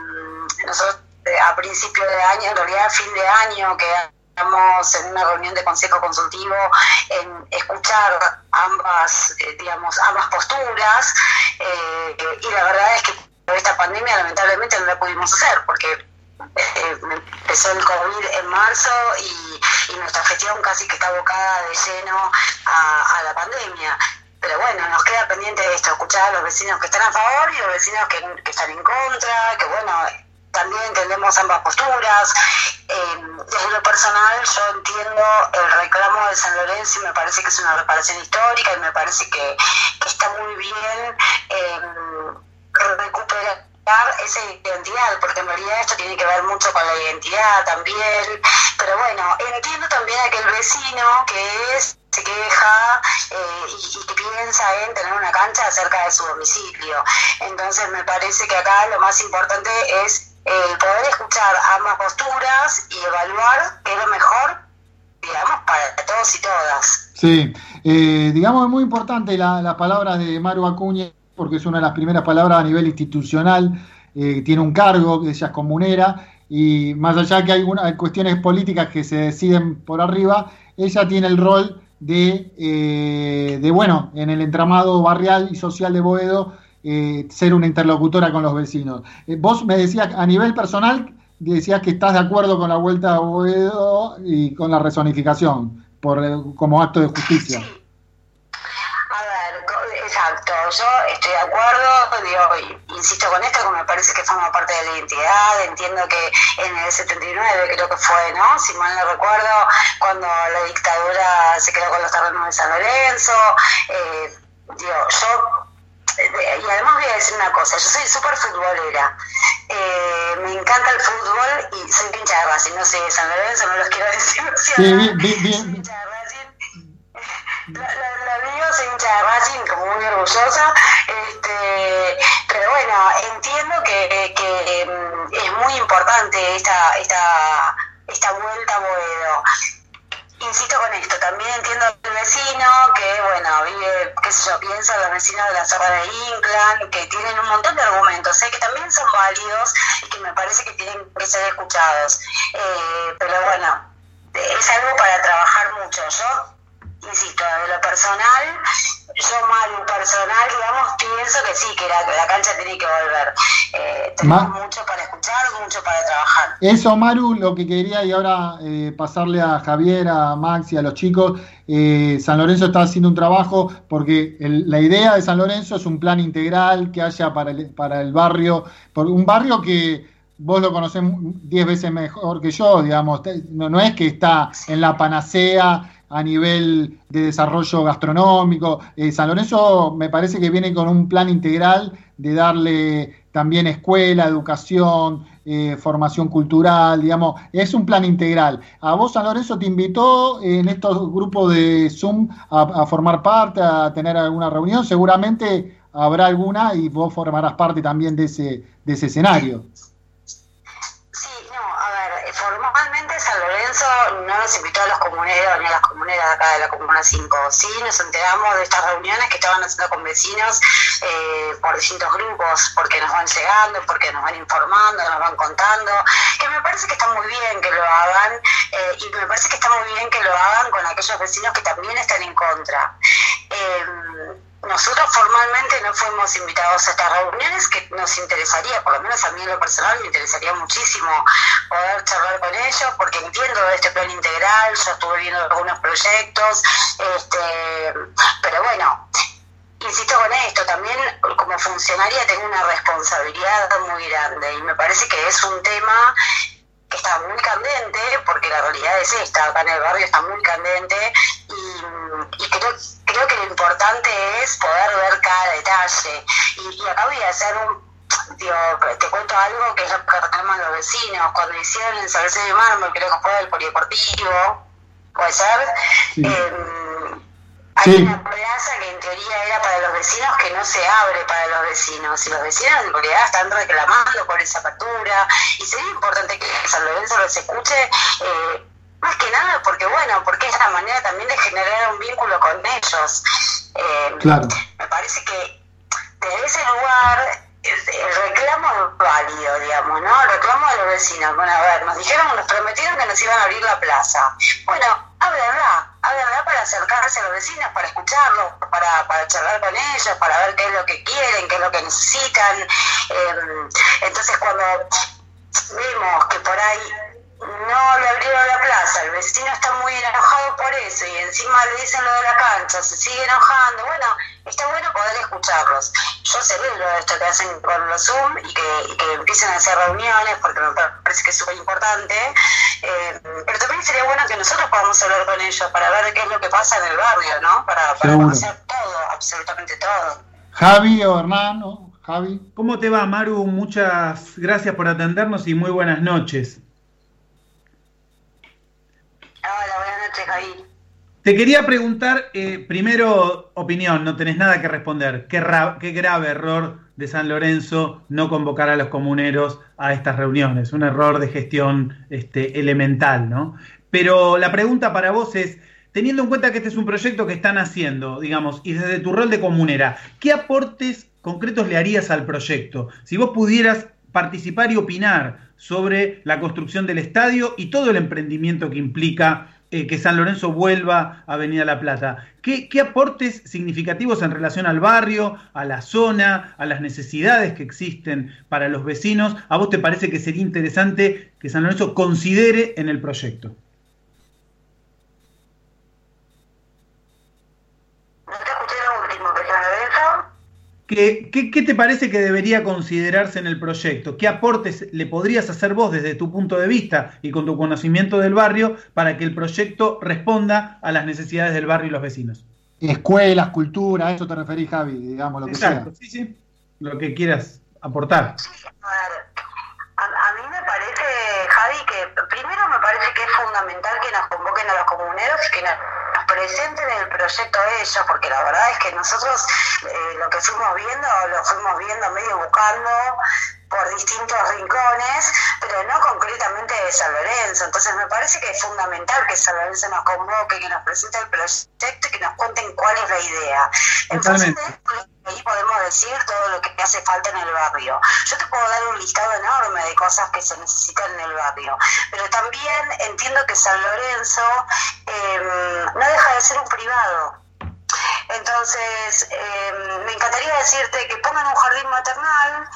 Speaker 11: nosotros eh, a principio de año, en realidad fin de año, que estamos en una reunión de consejo consultivo en escuchar ambas, digamos, ambas posturas y la verdad es que esta pandemia lamentablemente no la pudimos hacer porque eh, empezó el COVID en marzo y, nuestra gestión casi que está abocada de lleno a, la pandemia. Pero bueno, nos queda pendiente esto, escuchar a los vecinos que están a favor y los vecinos que, están en contra, que bueno, también entendemos ambas posturas. Eh, desde lo personal, yo entiendo el reclamo de San Lorenzo y me parece que es una reparación histórica y me parece que, está muy bien eh, recuperar esa identidad, porque en realidad esto tiene que ver mucho con la identidad también. Pero bueno, entiendo también aquel vecino que es se queja eh, y, y, que piensa en tener una cancha cerca de su domicilio. Entonces me parece que acá lo más importante es eh, poder escuchar ambas posturas y evaluar qué es lo mejor, digamos, para todos y todas.
Speaker 4: Sí, eh, digamos, es muy importante las la palabras de Maru Acuña, porque es una de las primeras palabras a nivel institucional, eh, tiene un cargo, ella es comunera, y más allá que hay, una, cuestiones políticas que se deciden por arriba, ella tiene el rol de, eh, de, bueno, en el entramado barrial y social de Boedo, eh, ser una interlocutora con los vecinos. Eh, vos me decías, a nivel personal, decías que estás de acuerdo con la vuelta a Boedo y con la rezonificación por, como acto de justicia.
Speaker 11: Ver, exacto, yo estoy de acuerdo, digo, insisto con esto, que me parece que forma parte de la identidad, entiendo que en el 79 creo que fue, ¿no? Si mal no recuerdo, cuando la dictadura se quedó con los terrenos de San Lorenzo, eh, digo, yo y además voy a decir una cosa, yo soy súper futbolera, eh, me encanta el fútbol y soy hincha de Racing, no sé, San Lorenzo no los quiero <laughs> decir,
Speaker 4: sí, bien, bien, bien.
Speaker 11: hincha de Racing, la, la, la digo, soy hincha de Racing, como muy orgullosa, este, pero bueno, entiendo que, que um, es muy importante esta, esta, esta vuelta a Boedo insisto con esto, también entiendo al vecino que, bueno, vive, qué sé yo, piensa los vecinos de la zona de Inclán, que tienen un montón de argumentos, ¿eh? que también son válidos y que me parece que tienen que ser escuchados. Eh, pero bueno, es algo para trabajar mucho. Yo, insisto, de lo personal, yo mal personal, digamos, pienso que sí, que la, la cancha tiene que volver. Eh, tenemos Ma mucho para escuchar, mucho para trabajar.
Speaker 4: Eso, Maru, lo que quería y ahora eh, pasarle a Javier, a Max y a los chicos, eh, San Lorenzo está haciendo un trabajo porque el, la idea de San Lorenzo es un plan integral que haya para el, para el barrio, por un barrio que vos lo conocés diez veces mejor que yo, digamos, no, no es que está en la panacea a nivel de desarrollo gastronómico. Eh, San Lorenzo me parece que viene con un plan integral de darle también escuela, educación, eh, formación cultural, digamos, es un plan integral. A vos San Lorenzo te invitó en estos grupos de Zoom a, a formar parte, a tener alguna reunión, seguramente habrá alguna y vos formarás parte también de ese, de ese escenario.
Speaker 11: San Lorenzo no nos invitó a los comuneros ni a las comuneras de acá de la Comuna 5. Sí, nos enteramos de estas reuniones que estaban haciendo con vecinos eh, por distintos grupos, porque nos van llegando, porque nos van informando, nos van contando, que me parece que está muy bien que lo hagan eh, y me parece que está muy bien que lo hagan con aquellos vecinos que también están en contra. Eh, nosotros formalmente no fuimos invitados a estas reuniones que nos interesaría, por lo menos a mí en lo personal me interesaría muchísimo poder charlar con ellos porque entiendo de este plan integral, yo estuve viendo algunos proyectos, este, pero bueno, insisto con esto, también como funcionaria tengo una responsabilidad muy grande y me parece que es un tema está muy candente, porque la realidad es esta, acá en el barrio está muy candente y, y creo, creo que lo importante es poder ver cada detalle. Y, y acá voy a hacer un, Digo, te cuento algo que es lo que reclaman los vecinos. Cuando hicieron el Salcedo de Mármol, creo que fue el polideportivo, puede ser, sí. eh, hay sí. una plaza que en teoría era para los vecinos que no se abre para los vecinos y los vecinos en realidad están reclamando por esa apertura y sería importante que San Lorenzo los escuche eh, más que nada porque bueno, porque es la manera también de generar un vínculo con ellos. Eh,
Speaker 4: Claro.
Speaker 11: Me parece que desde ese lugar el, el reclamo es válido, digamos, ¿no? El reclamo de los vecinos. Bueno, a ver, nos dijeron, nos prometieron que nos iban a abrir la plaza. Bueno, háblenla, háblenla para acercarse a los vecinos, para escucharlos, para, para charlar con ellos, para ver qué es lo que quieren, qué es lo que necesitan. Eh, entonces, cuando vemos que por ahí no le abrieron la plaza, el vecino está muy enojado por eso y encima le dicen lo de la cancha, se sigue enojando, bueno, está bueno poder escucharlos. Yo celebro esto que hacen con los Zoom y que, y que empiecen a hacer reuniones porque me parece que es súper importante, eh, pero también sería bueno que nosotros podamos hablar con ellos para ver qué es lo que pasa en el barrio, ¿no? Para, para conocer todo, absolutamente todo.
Speaker 4: Javi o Hernán, ¿no? Javi.
Speaker 8: ¿Cómo te va, Maru? Muchas gracias por atendernos y muy buenas noches.
Speaker 11: Hola, buenas noches, Javi.
Speaker 8: Te quería preguntar, eh, primero, opinión, no tenés nada que responder. Qué, qué grave error de San Lorenzo no convocar a los comuneros a estas reuniones. Un error de gestión este, elemental, ¿no? Pero la pregunta para vos es, teniendo en cuenta que este es un proyecto que están haciendo, digamos, y desde tu rol de comunera, ¿qué aportes concretos le harías al proyecto? Si vos pudieras participar y opinar sobre la construcción del estadio y todo el emprendimiento que implica eh, que San Lorenzo vuelva a Avenida La Plata. ¿Qué, qué aportes significativos en relación al barrio, a la zona, a las necesidades que existen para los vecinos? ¿A vos te parece que sería interesante que San Lorenzo considere en el proyecto? ¿Qué, qué, qué te parece que debería considerarse en el proyecto? ¿Qué aportes le podrías hacer vos desde tu punto de vista y con tu conocimiento del barrio para que el proyecto responda a las necesidades del barrio y los vecinos?
Speaker 4: Escuelas, cultura, a eso te referís, Javi, digamos, lo que
Speaker 8: Exacto,
Speaker 4: sea.
Speaker 8: sí, sí. Lo que quieras aportar.
Speaker 11: A, a mí me parece, Javi, que primero me parece que es fundamental que nos convoquen a los comuneros y que nos, nos presenten el proyecto ellos, porque la verdad es que nosotros eh, lo que fuimos viendo, lo fuimos viendo medio buscando por distintos rincones, pero no concretamente de San Lorenzo. Entonces me parece que es fundamental que San Lorenzo nos convoque, que nos presente el proyecto y que nos cuenten cuál es la idea. Entonces, ahí podemos decir todo lo que hace falta en el barrio. Yo te puedo dar un listado enorme de cosas que se necesitan en el barrio, pero también entiendo que San Lorenzo eh, no deja de ser un privado. Entonces, eh, me encantaría decirte que pongan un jardín maternal,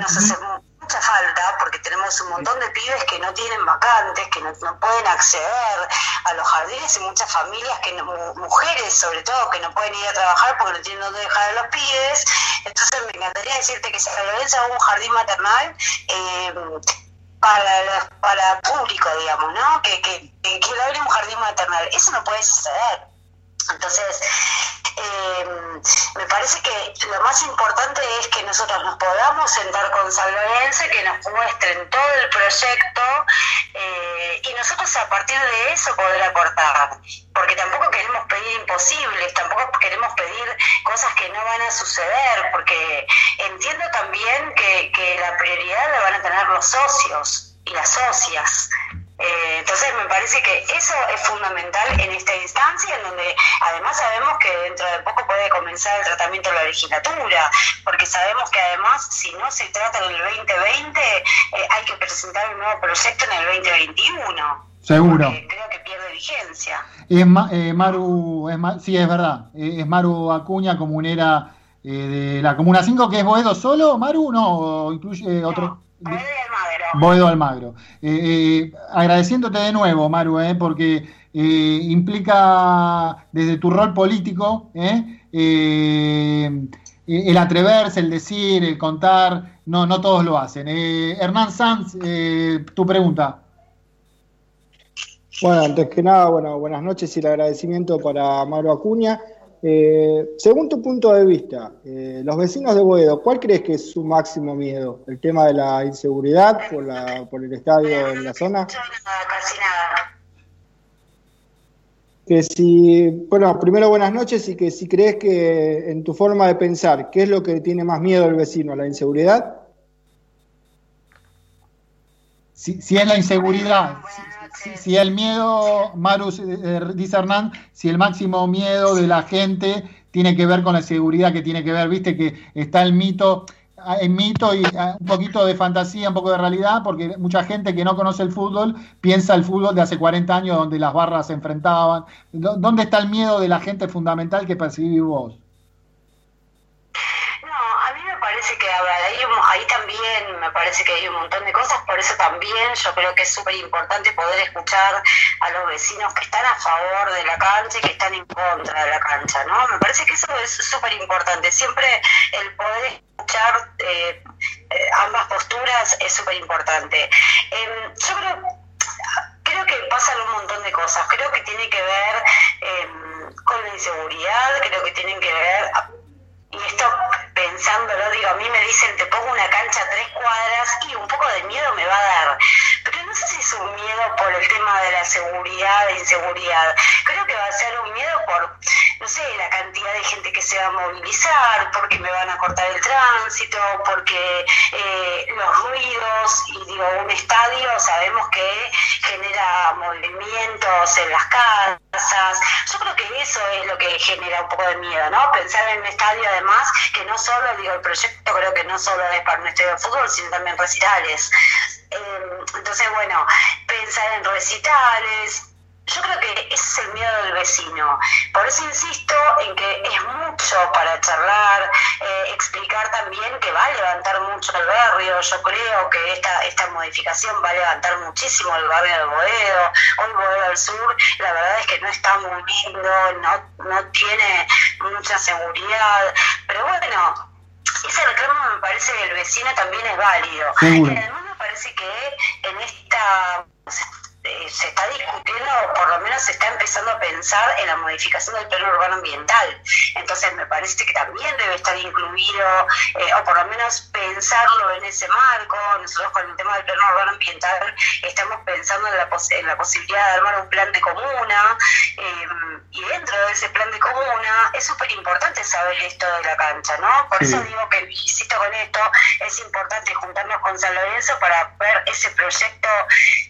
Speaker 11: nos hace mucha falta, porque tenemos un montón de pibes que no tienen vacantes, que no, pueden acceder a los jardines y muchas familias, que no- mu- mujeres sobre todo, que no pueden ir a trabajar porque no tienen dónde dejar a los pibes. Entonces, me encantaría decirte que San Lorenzo un jardín maternal. eh, para, para público, digamos, ¿no? Que, que, que, que abre un jardín maternal. Eso no puede suceder. Entonces, eh, me parece que lo más importante es que nosotros nos podamos sentar con y que nos muestren todo el proyecto eh, y nosotros a partir de eso poder aportar. Porque tampoco queremos pedir imposibles, tampoco queremos pedir cosas que no van a suceder, porque entiendo también que, que la prioridad la van a tener los socios y las socias. Eh, entonces me parece que eso es fundamental en esta instancia, en donde además sabemos que dentro de poco puede comenzar el tratamiento de la legislatura, porque sabemos que además si no se trata en el 2020, eh, hay que presentar un nuevo proyecto en el 2021.
Speaker 4: Seguro.
Speaker 11: Creo que pierde vigencia.
Speaker 4: Es Ma- eh, Maru, es Ma- sí, es verdad. Eh, es Maru Acuña, comunera eh, de la Comuna 5, que es Boedo solo, Maru, no, o incluye eh, otro. Boedo Almagro. Eh, eh, agradeciéndote de nuevo, Maru, eh, porque eh, implica desde tu rol político eh, eh, el atreverse, el decir, el contar, no, no todos lo hacen. Eh, Hernán Sanz, eh, tu pregunta.
Speaker 7: Bueno, antes que nada, bueno, buenas noches y el agradecimiento para Mauro Acuña. Eh, según tu punto de vista, eh, los vecinos de Boedo, ¿cuál crees que es su máximo miedo? ¿El tema de la inseguridad por, la, por el estadio en la zona?
Speaker 11: Casi nada.
Speaker 7: que si, bueno, primero buenas noches y que si crees que en tu forma de pensar, ¿qué es lo que tiene más miedo el vecino? ¿La inseguridad?
Speaker 4: Si, si es la inseguridad, si, si el miedo, Maru eh, dice Hernán, si el máximo miedo de la gente tiene que ver con la seguridad que tiene que ver, viste que está el mito, hay mito y ah, un poquito de fantasía, un poco de realidad, porque mucha gente que no conoce el fútbol piensa el fútbol de hace 40 años donde las barras se enfrentaban. ¿Dó- ¿Dónde está el miedo de la gente fundamental que percibís vos?
Speaker 11: Parece que a ahí también me parece que hay un montón de cosas, por eso también yo creo que es súper importante poder escuchar a los vecinos que están a favor de la cancha y que están en contra de la cancha, ¿no? Me parece que eso es súper importante, siempre el poder escuchar eh, eh, ambas posturas es súper importante. Em, yo creo creo que pasan un montón de cosas. Creo que tiene que ver em, con la inseguridad, creo que tienen que ver, y esto pensándolo, digo, a mí me dicen, te pongo una cancha a tres cuadras y un poco de miedo me va a dar. Pero no sé si es un miedo por el tema de la seguridad e inseguridad. Creo que va a ser un miedo por, no sé, la cantidad de gente que se va a movilizar, porque me van a cortar el tránsito, porque eh, los ruidos, y digo, un estadio sabemos que genera movimientos en las casas. Yo creo que eso es lo que genera un poco de miedo, ¿no? Pensar en un estadio además, que no solo, digo, el proyecto creo que no solo es para un estadio de fútbol, sino también recitales. Eh, entonces, bueno, pensar en recitales, yo creo que ese es el miedo del vecino. Por eso insisto en que es mucho para charlar, eh, explicar también que va a levantar mucho el barrio. Yo creo que esta, esta modificación va a levantar muchísimo el barrio de Boedo. Hoy Boedo del Sur, la verdad es que no está muy lindo, no, no tiene mucha seguridad. Pero bueno, ese reclamo me parece que el vecino también es válido.
Speaker 4: Seguro.
Speaker 11: Y además me parece que en esta eh, se está discutiendo, o por lo menos se está empezando a pensar en la modificación del plano urbano ambiental. Entonces me parece que también debe estar incluido, eh, o por lo menos pensarlo en ese marco. Nosotros con el tema del plano urbano ambiental estamos pensando en la, pos- en la posibilidad de armar un plan de comuna, eh, y dentro de ese plan de comuna es súper importante saber esto de la cancha, ¿no? Por
Speaker 4: Sí.
Speaker 11: eso digo que, insisto con esto, es importante juntarnos con San Lorenzo para ver ese proyecto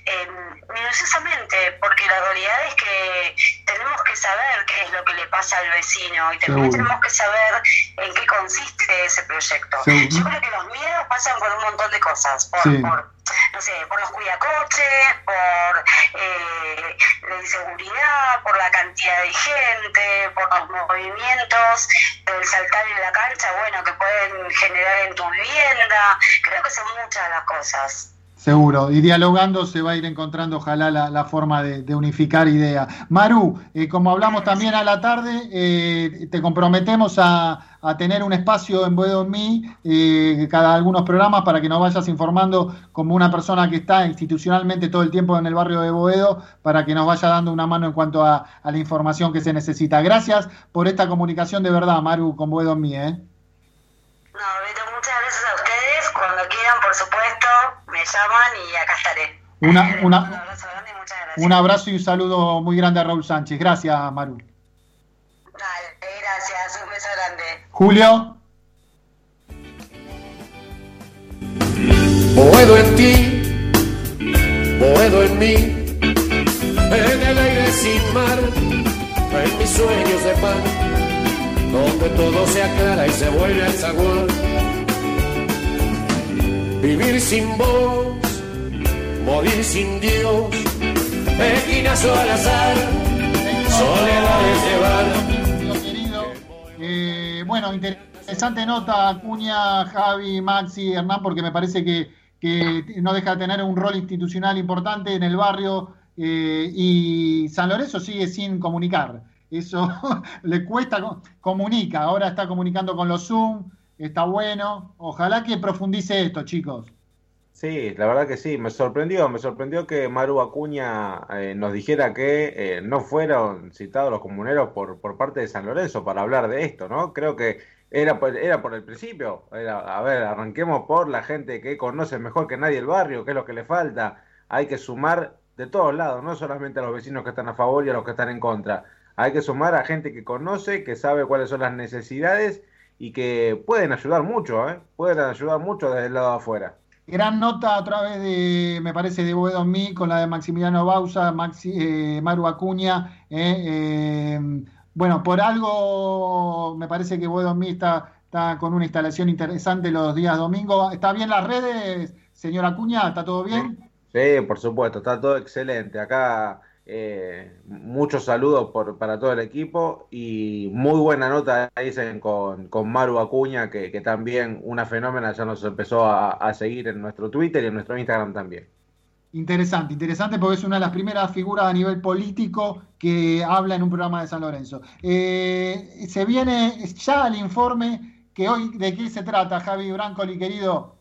Speaker 11: eh, minuciosamente, porque la realidad es que tenemos que saber qué es lo que le pasa al vecino y también
Speaker 4: Seguro.
Speaker 11: tenemos que saber en qué consiste ese proyecto.
Speaker 4: Seguro.
Speaker 11: Yo creo que los miedos pasan por un montón de cosas, por,
Speaker 4: Sí.
Speaker 11: por no sé, por los cuidacoches, por eh, la inseguridad, por la cantidad de gente, por los movimientos del saltar en la cancha, bueno, que pueden generar en tu vivienda. Creo que son muchas las cosas.
Speaker 4: Seguro, y dialogando se va a ir encontrando ojalá la, la forma de, de unificar ideas. Maru, eh, como hablamos también a la tarde, eh, te comprometemos a, a tener un espacio en Boedo en mí, eh, cada algunos programas para que nos vayas informando como una persona que está institucionalmente todo el tiempo en el barrio de Boedo, para que nos vaya dando una mano en cuanto a, a la información que se necesita. Gracias por esta comunicación de verdad, Maru, con Boedo mí. ¿eh?
Speaker 11: No, Beto, muchas gracias a ustedes. Cuando quieran, por supuesto, me llaman y acá estaré.
Speaker 4: Una,
Speaker 11: Un
Speaker 4: una,
Speaker 11: abrazo grande y muchas gracias.
Speaker 4: un abrazo y un saludo muy grande a Raúl Sánchez. Gracias, Maru.
Speaker 11: Dale, gracias. Un beso grande.
Speaker 4: Julio.
Speaker 3: Boedo en ti, Boedo en mí, en el aire sin mar, en mis sueños de paz, donde todo se aclara y se vuelve al zaguán. Vivir sin vos, morir sin Dios, esquinazo al azar, soledad es llevar.
Speaker 4: Eh, bueno, interesante nota, Acuña, Javi, Maxi, Hernán, porque me parece que, no deja de tener un rol institucional importante en el barrio eh, y San Lorenzo sigue sin comunicar. Eso <laughs> le cuesta, co- comunica, ahora está comunicando con los Zoom, está bueno. Ojalá que profundice esto, chicos.
Speaker 6: Sí, la verdad que sí, me sorprendió, me sorprendió que Maru Acuña eh, nos dijera que eh, no fueron citados los comuneros por, por parte de San Lorenzo para hablar de esto, ¿no? Creo que era por, era por el principio, era, a ver, arranquemos por la gente que conoce mejor que nadie el barrio, qué es lo que le falta, hay que sumar de todos lados, no solamente a los vecinos que están a favor y a los que están en contra. Hay que sumar a gente que conoce, que sabe cuáles son las necesidades y que pueden ayudar mucho, ¿eh? pueden ayudar mucho desde el lado de afuera.
Speaker 4: Gran nota otra vez de, me parece, de Boedo Mí con la de Maximiliano Bausa, Maxi, eh, Maru Acuña. eh, eh, bueno, por algo me parece que Boedo Mí está, está con una instalación interesante los días domingos. ¿Está bien las redes, señor Acuña? ¿Está todo bien?
Speaker 6: Sí, por supuesto, está todo excelente. Acá eh, muchos saludos por, para todo el equipo y muy buena nota dicen con, con Maru Acuña, que, que también una fenómena ya nos empezó a, a seguir en nuestro Twitter y en nuestro Instagram también.
Speaker 4: Interesante, interesante porque es una de las primeras figuras a nivel político que habla en un programa de San Lorenzo. Eh, se viene ya el informe que hoy, ¿de qué se trata, Javi Brancoli, querido?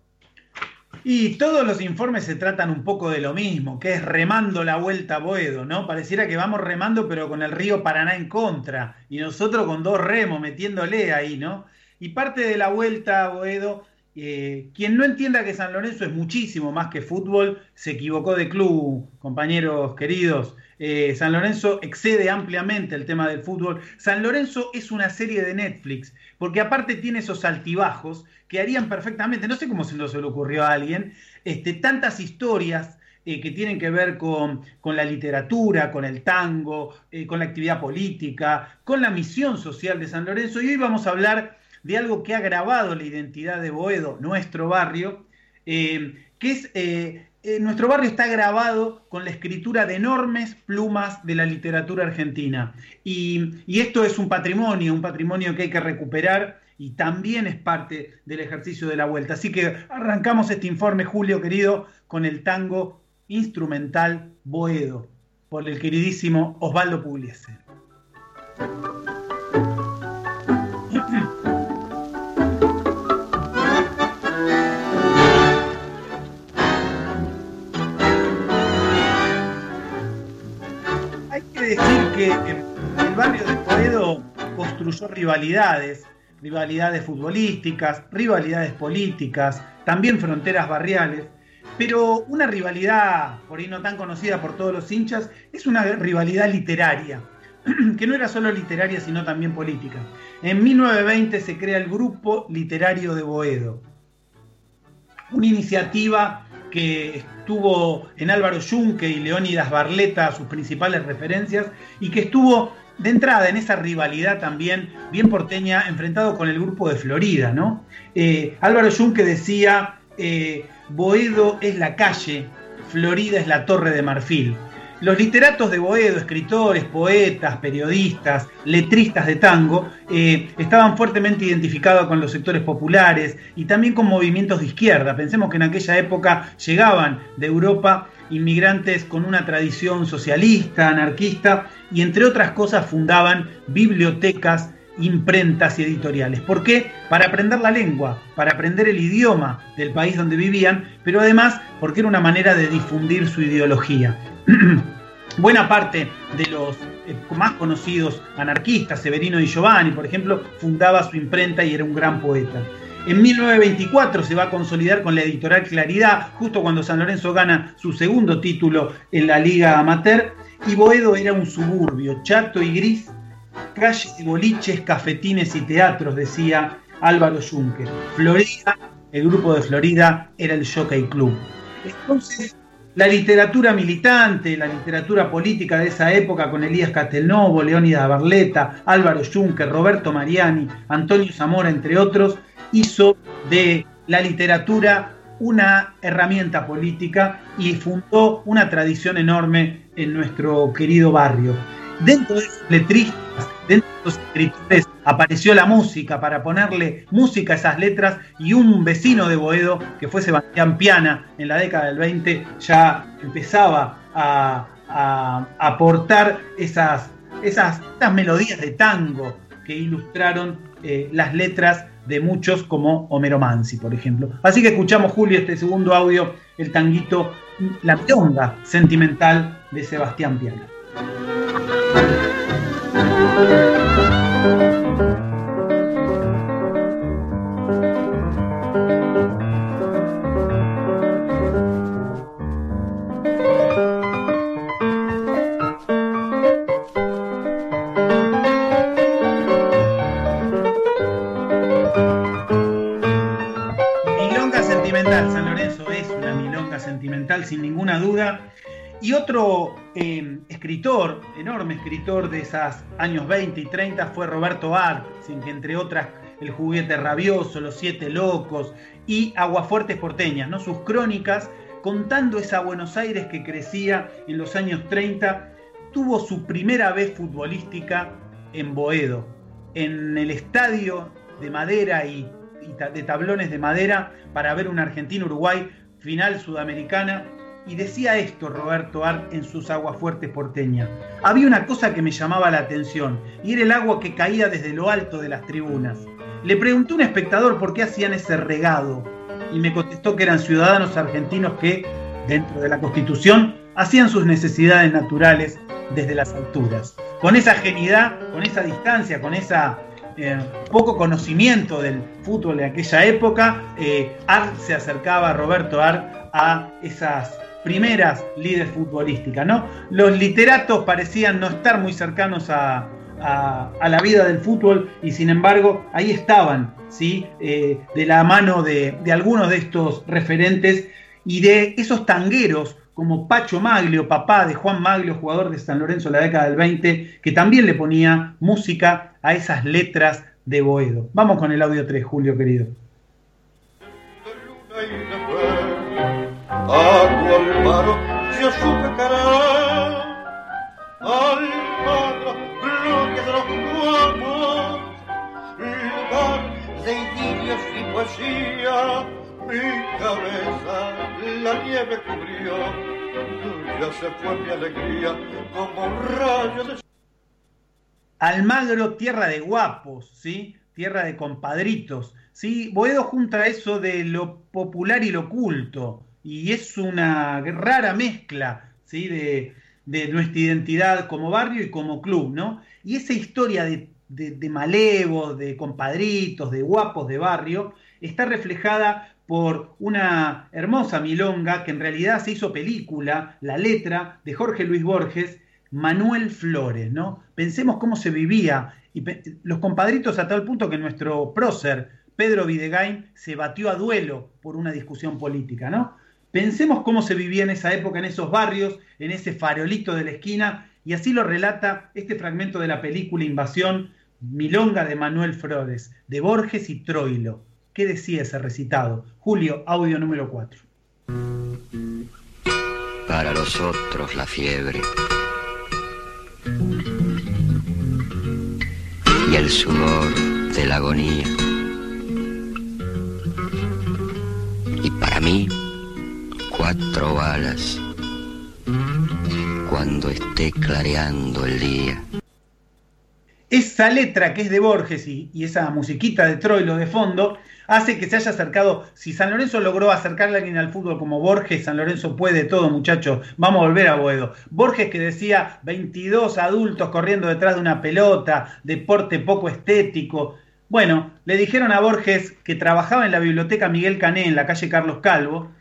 Speaker 8: Y todos los informes se tratan un poco de lo mismo, que es remando la vuelta a Boedo, ¿no? Pareciera que vamos remando, pero con el río Paraná en contra, y nosotros con dos remos metiéndole ahí, ¿no? Y parte de la vuelta a Boedo, eh, quien no entienda que San Lorenzo es muchísimo más que fútbol, se equivocó de club, compañeros queridos. Eh, San Lorenzo excede ampliamente el tema del fútbol. San Lorenzo es una serie de Netflix, porque aparte tiene esos altibajos que harían perfectamente, no sé cómo se nos le ocurrió a alguien, este, tantas historias eh, que tienen que ver con, la literatura, con el tango, eh, con la actividad política, con la misión social de San Lorenzo. Y hoy vamos a hablar de algo que ha grabado la identidad de Boedo, nuestro barrio, que es eh, nuestro barrio está grabado con la escritura de enormes plumas de la literatura argentina. Y, y, esto es un patrimonio, un patrimonio que hay que recuperar y también es parte del ejercicio de la vuelta. Así que arrancamos este informe, Julio querido, con el tango instrumental Boedo, por el queridísimo Osvaldo Pugliese. Decir que el barrio de Boedo construyó rivalidades, rivalidades futbolísticas, rivalidades políticas, también fronteras barriales, pero una rivalidad, por ahí no tan conocida por todos los hinchas, es una rivalidad literaria, <clears throat> que no era solo literaria, sino también política. En 1920 se crea el Grupo Literario de Boedo, una iniciativa que estuvo en Álvaro Yunque y Leónidas Barleta, sus principales referencias, y que estuvo de entrada en esa rivalidad también bien porteña, enfrentado con el grupo de Florida, ¿no? Eh, Álvaro Yunque decía, eh, Boedo es la calle, Florida es la torre de marfil. Los literatos de Boedo, escritores, poetas, periodistas, letristas de tango, eh, estaban fuertemente identificados con los sectores populares y también con movimientos de izquierda. Pensemos que en aquella época llegaban de Europa inmigrantes con una tradición socialista, anarquista, y entre otras cosas fundaban bibliotecas, imprentas y editoriales. ¿Por qué? Para aprender la lengua, para aprender el idioma del país donde vivían, pero además porque era una manera de difundir su ideología. <clears throat> Buena parte de los eh, más conocidos anarquistas, Severino Di Giovanni, por ejemplo, fundaba su imprenta y era un gran poeta. En 1924 se va a consolidar con la editorial Claridad, justo cuando San Lorenzo gana su segundo título en la Liga Amateur, y Boedo era un suburbio, chato y gris, calles y boliches, cafetines y teatros, decía Álvaro Junque. Florida, el grupo de Florida, era el Jockey Club. Entonces, la literatura militante, la literatura política de esa época con Elías Castelnovo, Leónidas Barleta, Álvaro Junque, Roberto Mariani, Antonio Zamora, entre otros, hizo de la literatura una herramienta política y fundó una tradición enorme en nuestro querido barrio. Dentro de los letristas, dentro de los escritores, apareció la música para ponerle música a esas letras y un vecino de Boedo, que fue Sebastián Piana, en la década del 20 ya empezaba a, aportar esas, esas, esas melodías de tango que ilustraron eh, las letras de muchos como Homero Mansi, por ejemplo. Así que escuchamos, Julio, este segundo audio, el tanguito La Milonga Sentimental de Sebastián Piana. San Lorenzo es una milonga sentimental sin ninguna duda. Y otro eh, escritor, enorme escritor de esos años 20 y 30 fue Roberto Arlt, sin que entre otras El juguete rabioso, Los siete locos y Aguafuertes porteñas, ¿no? sus crónicas contando esa Buenos Aires que crecía en los años 30, tuvo su primera vez futbolística en Boedo, en el estadio de madera y, de tablones de madera para ver un Argentina-Uruguay final sudamericana. Y decía esto Roberto Art en sus aguas fuertes porteñas. Había una cosa que me llamaba la atención y era el agua que caía desde lo alto de las tribunas. Le preguntó un espectador por qué hacían ese regado y me contestó que eran ciudadanos argentinos que, dentro de la Constitución, hacían sus necesidades naturales desde las alturas. Con esa genialidad, con esa distancia, con esa eh, poco conocimiento del fútbol de aquella época, eh, Art se acercaba, Roberto Art, a esas primeras líderes futbolísticas. ¿no? Los literatos parecían no estar muy cercanos a, la vida del fútbol y sin embargo ahí estaban, ¿sí? Eh, de la mano de, de algunos de estos referentes y de esos tangueros como Pacho Maglio, papá de Juan Maglio, jugador de San Lorenzo en la década del 20, que también le ponía música a esas letras de Boedo. Vamos con el audio 3, Julio querido.
Speaker 12: Y poesía mi cabeza la nieve cubrió, ya se fue mi alegría como un rayo de...
Speaker 8: Almagro, tierra de guapos, ¿sí? Tierra de compadritos, ¿sí? Boedo junta eso de lo popular y lo culto, y es una rara mezcla, ¿sí? De, nuestra identidad como barrio y como club, ¿no? Y esa historia de, de, de malevos, de compadritos, de guapos de barrio, está reflejada por una hermosa milonga que en realidad se hizo película, la letra de Jorge Luis Borges, Manuel Flores, ¿no? Pensemos cómo se vivía, y los compadritos a tal punto que nuestro prócer, Pedro Videgain, se batió a duelo por una discusión política, ¿no? Pensemos cómo se vivía en esa época, en esos barrios, en ese farolito de la esquina, y así lo relata este fragmento de la película Invasión, Milonga de Manuel Flores, de Borges y Troilo. ¿Qué decía ese recitado? Julio, audio número 4.
Speaker 13: Para los otros la fiebre y el sudor de la agonía. Y para mí, cuatro balas cuando esté clareando el día.
Speaker 8: Esa letra que es de Borges y, esa musiquita de Troilo de fondo hace que se haya acercado. Si San Lorenzo logró acercarle a alguien al fútbol como Borges, San Lorenzo puede todo, muchachos. Vamos a volver a Boedo. Borges que decía 22 adultos corriendo detrás de una pelota, deporte poco estético. Bueno, le dijeron a Borges que trabajaba en la biblioteca Miguel Cané en la calle Carlos Calvo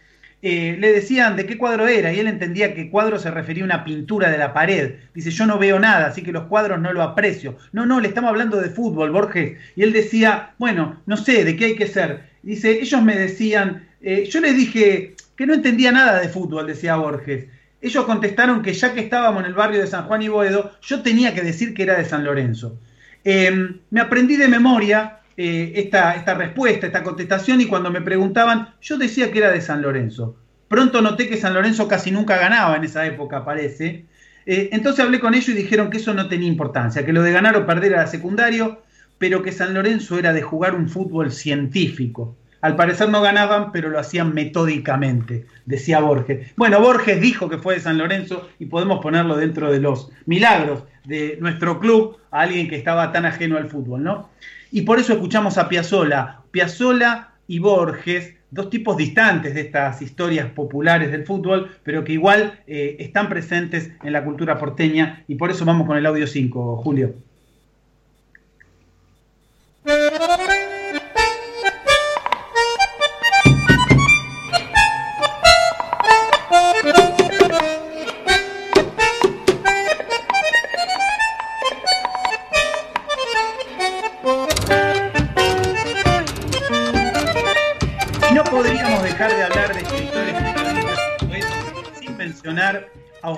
Speaker 8: eh, le decían de qué cuadro era y él entendía que cuadro se refería a una pintura de la pared. Dice, yo no veo nada, así que los cuadros no lo aprecio. No, no, le estamos hablando de fútbol, Borges. Y él decía, bueno, no sé, ¿de qué hay que ser? Dice, ellos me decían, eh, yo les dije que no entendía nada de fútbol, decía Borges. Ellos contestaron que ya que estábamos en el barrio de San Juan y Boedo, yo tenía que decir que era de San Lorenzo. Em, me aprendí de memoria eh, esta, esta respuesta, esta contestación, y cuando me preguntaban, yo decía que era de San Lorenzo. Pronto noté que San Lorenzo casi nunca ganaba en esa época, parece. Eh, entonces hablé con ellos y dijeron que eso no tenía importancia, que lo de ganar o perder era secundario, pero que San Lorenzo era de jugar un fútbol científico. Al parecer no ganaban, pero lo hacían metódicamente, decía Borges. Bueno, Borges dijo que fue de San Lorenzo y podemos ponerlo dentro de los milagros de nuestro club a alguien que estaba tan ajeno al fútbol, ¿no? Y por eso escuchamos a Piazzola. Piazzola y Borges, dos tipos distantes de estas historias populares del fútbol, pero que igual eh, están presentes en la cultura porteña. Y por eso vamos con el audio 5, Julio.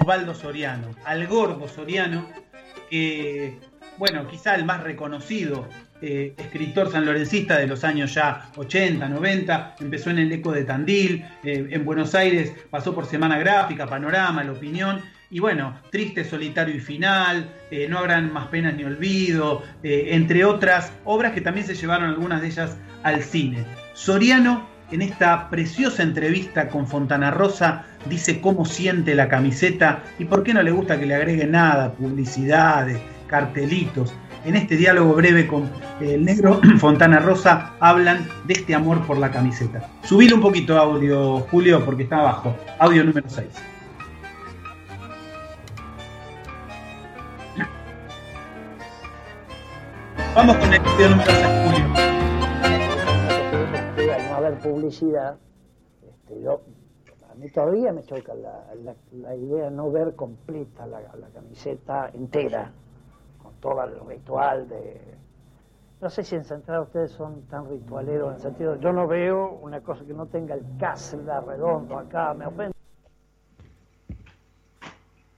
Speaker 8: Osvaldo Soriano, al gordo Soriano, que, bueno, quizá el más reconocido eh, escritor sanlorencista de los años ya 80, 90, empezó en el Eco de Tandil, eh, en Buenos Aires pasó por Semana Gráfica, Panorama, La Opinión, y bueno, Triste, Solitario y Final, eh, No habrán más penas ni olvido, entre otras obras que también se llevaron algunas de ellas al cine. Soriano, en esta preciosa entrevista con Fontana Rosa, dice cómo siente la camiseta y por qué no le gusta que le agregue nada, publicidades, cartelitos. En este diálogo breve con eh, el negro <clears throat> Fontana Rosa hablan de este amor por la camiseta. Subile un poquito audio, Julio, porque está abajo. Audio número 6. Vamos con el audio número 6, Julio.
Speaker 14: no haber publicidad, este, mí todavía me choca la, la, la idea de no ver completa la, camiseta entera todo el ritual de... No sé si en Central ustedes son tan ritualeros en el sentido, yo no veo una cosa que no tenga el casla redondo acá, me ofende.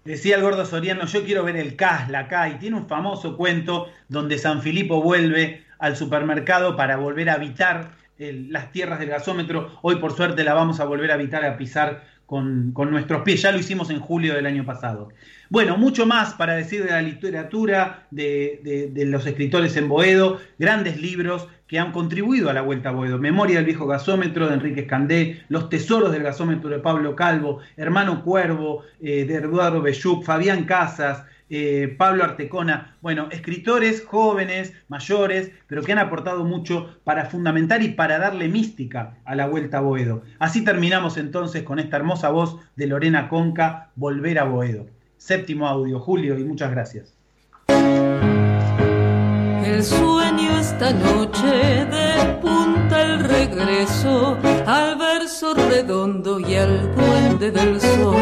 Speaker 8: Decía el gordo Soriano, yo quiero ver el casla acá, y tiene un famoso cuento donde San Filipo vuelve al supermercado para volver a habitar las tierras del gasómetro. Hoy por suerte la vamos a volver a habitar, a pisar con, con nuestros pies. Ya lo hicimos en julio del año pasado. Bueno, mucho más para decir de la literatura, de, los escritores en Boedo, grandes libros que han contribuido a la Vuelta a Boedo. Memoria del viejo gasómetro de Enrique Escandé, Los tesoros del gasómetro de Pablo Calvo, Hermano Cuervo eh, de Eduardo Belluc, Fabián Casas, eh, Pablo Artecona, bueno, escritores jóvenes, mayores, pero que han aportado mucho para fundamentar y para darle mística a la Vuelta a Boedo. Así terminamos entonces con esta hermosa voz de Lorena Conca, Volver a Boedo séptimo audio. Julio, y muchas gracias.
Speaker 15: El sueño esta noche despunta el regreso al verso redondo y al duende del sol,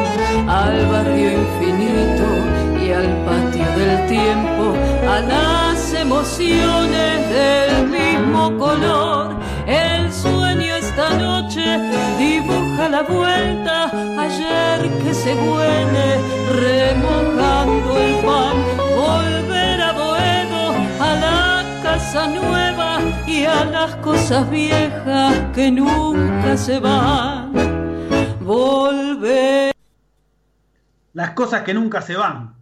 Speaker 15: al barrio infinito al patio del tiempo, a las emociones del mismo color. El sueño esta noche dibuja la vuelta ayer que se huele remojando el pan, volver a Boedo, a la casa nueva y a las cosas viejas que nunca se van. Volver.
Speaker 8: Las cosas que nunca se van.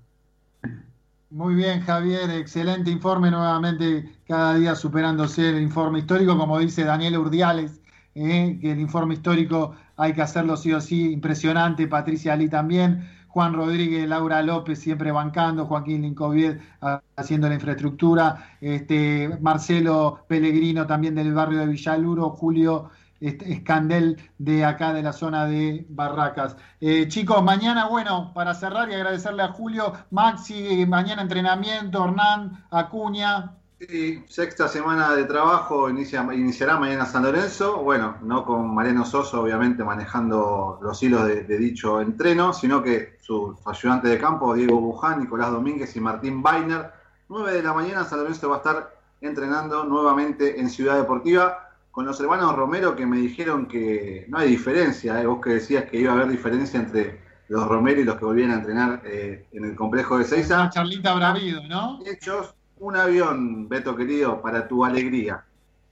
Speaker 4: Muy bien, Javier, excelente informe nuevamente, cada día superándose el informe histórico, como dice Daniel Urdiales, eh, que el informe histórico hay que hacerlo sí o sí, impresionante, Patricia Ali también, Juan Rodríguez, Laura López siempre bancando, Joaquín Lincovied ah, haciendo la infraestructura, este, Marcelo Pellegrino también del barrio de Villaluro, Julio Escandel de acá de la zona de Barracas. Eh, chicos, mañana, bueno, para cerrar y agradecerle a Julio, Maxi, mañana entrenamiento, Hernán, Acuña,
Speaker 5: Sí, sexta semana de trabajo inicia, iniciará mañana San Lorenzo. Bueno, no con Mariano Soso, obviamente, manejando los hilos de, dicho entreno, sino que su ayudante de campo, Diego Buján, Nicolás Domínguez y Martín Bainer. 9 de la mañana San Lorenzo va a estar entrenando nuevamente en Ciudad Deportiva con los hermanos Romero que me dijeron que no hay diferencia. ¿eh? Vos que decías que iba a haber diferencia entre los Romero y los que volvían a entrenar eh, en el complejo de Seiza.
Speaker 4: Charlita Bravido, ¿no?
Speaker 5: Hechos un avión, Beto querido, para tu alegría.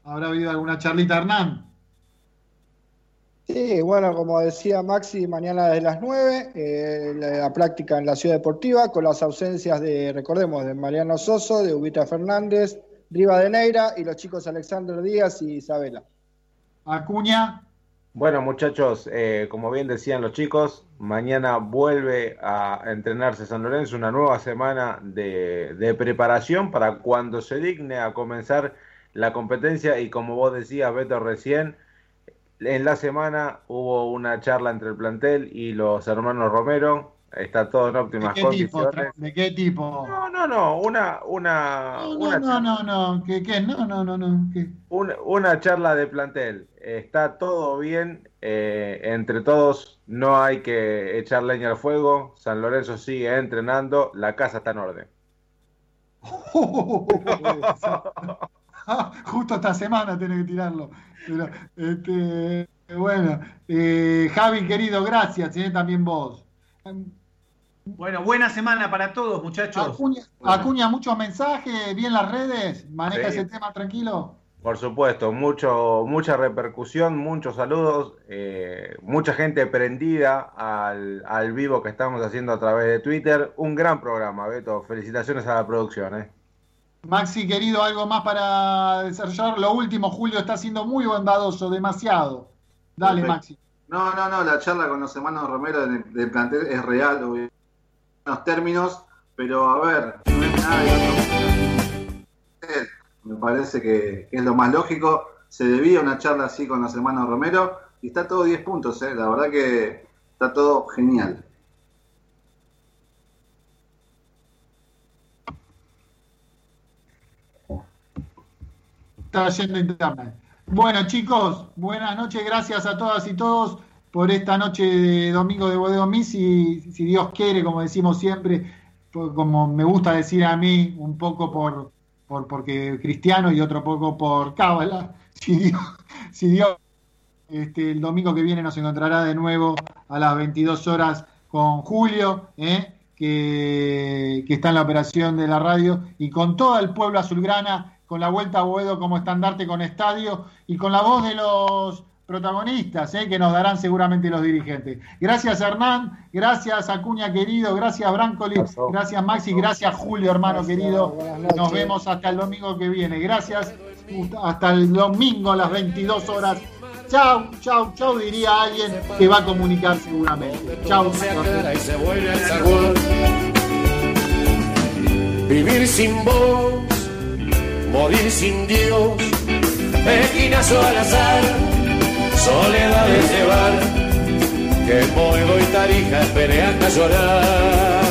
Speaker 4: ¿Habrá habido alguna charlita, Hernán?
Speaker 7: Sí, bueno, como decía Maxi, mañana desde las 9, eh, la, práctica en la Ciudad Deportiva, con las ausencias de, recordemos, de Mariano Soso, de Ubita Fernández, Riva de Neira y los chicos Alexander Díaz y Isabela.
Speaker 4: Acuña.
Speaker 6: Bueno, muchachos, eh, como bien decían los chicos, mañana vuelve a entrenarse San Lorenzo, una nueva semana de, preparación para cuando se digne a comenzar la competencia y como vos decías, Beto, recién, en la semana hubo una charla entre el plantel y los hermanos Romero, está todo en óptimas condiciones.
Speaker 4: ¿De qué tipo?
Speaker 6: No, no, no, una... una
Speaker 4: no, una no, no, no, ¿qué, qué? No, no, no, no.
Speaker 6: Una, una, charla de plantel. Está todo bien, eh, entre todos no hay que echar leña al fuego, San Lorenzo sigue entrenando, la casa está en orden. <laughs>
Speaker 4: Justo esta semana tiene que tirarlo. Pero, este, bueno, eh, Javi, querido, gracias, eh, también vos.
Speaker 8: Bueno, buena semana para todos, muchachos.
Speaker 4: Acuña, Acuña, muchos mensajes, bien las redes, maneja
Speaker 6: Sí.
Speaker 4: ese tema tranquilo.
Speaker 6: Por supuesto, mucho, mucha repercusión, muchos saludos, eh, mucha gente prendida al, al vivo que estamos haciendo a través de Twitter. Un gran programa, Beto. Felicitaciones a la producción. ¿eh?
Speaker 4: Maxi, querido, algo más para desarrollar. Lo último, Julio está siendo muy bondadoso, demasiado. Dale,
Speaker 5: Perfecto.
Speaker 4: Maxi.
Speaker 5: No, no, no, la charla con los hermanos Romero del, del plantel es real, obvio, en los términos, pero a ver, no es nada de. Me parece que, es lo más lógico. Se debía una charla así con los hermanos Romero y está todo 10 puntos, ¿eh? la verdad que está todo genial.
Speaker 4: Está yendo internet. Bueno, chicos, buenas noches. Gracias a todas y todos por esta noche de domingo de Bodeo Mí. Si, si Dios quiere, como decimos siempre, por- como me gusta decir a mí, un poco por, por porque cristiano y otro poco por cábala. <laughs> Si Dios, si Dios este, el domingo que viene nos encontrará de nuevo a las 22 horas con Julio, ¿eh? que, que está en la operación de la radio, y con todo el pueblo azulgrana, con la vuelta a Boedo como estandarte con estadio, y con la voz de los protagonistas, ¿eh? que nos darán seguramente los dirigentes. Gracias Hernán, gracias Acuña querido, gracias Brancoli, gracias Maxi, gracias Julio hermano querido. Nos vemos hasta el domingo que viene. Gracias, hasta el domingo a las 22 horas. Chau, chau, chau, diría alguien que va a comunicar seguramente. Chau.
Speaker 3: Vivir sin vos, morir sin Dios, esquinazo al azar, soledad de llevar, que Moedo y Tarija esperé hasta llorar.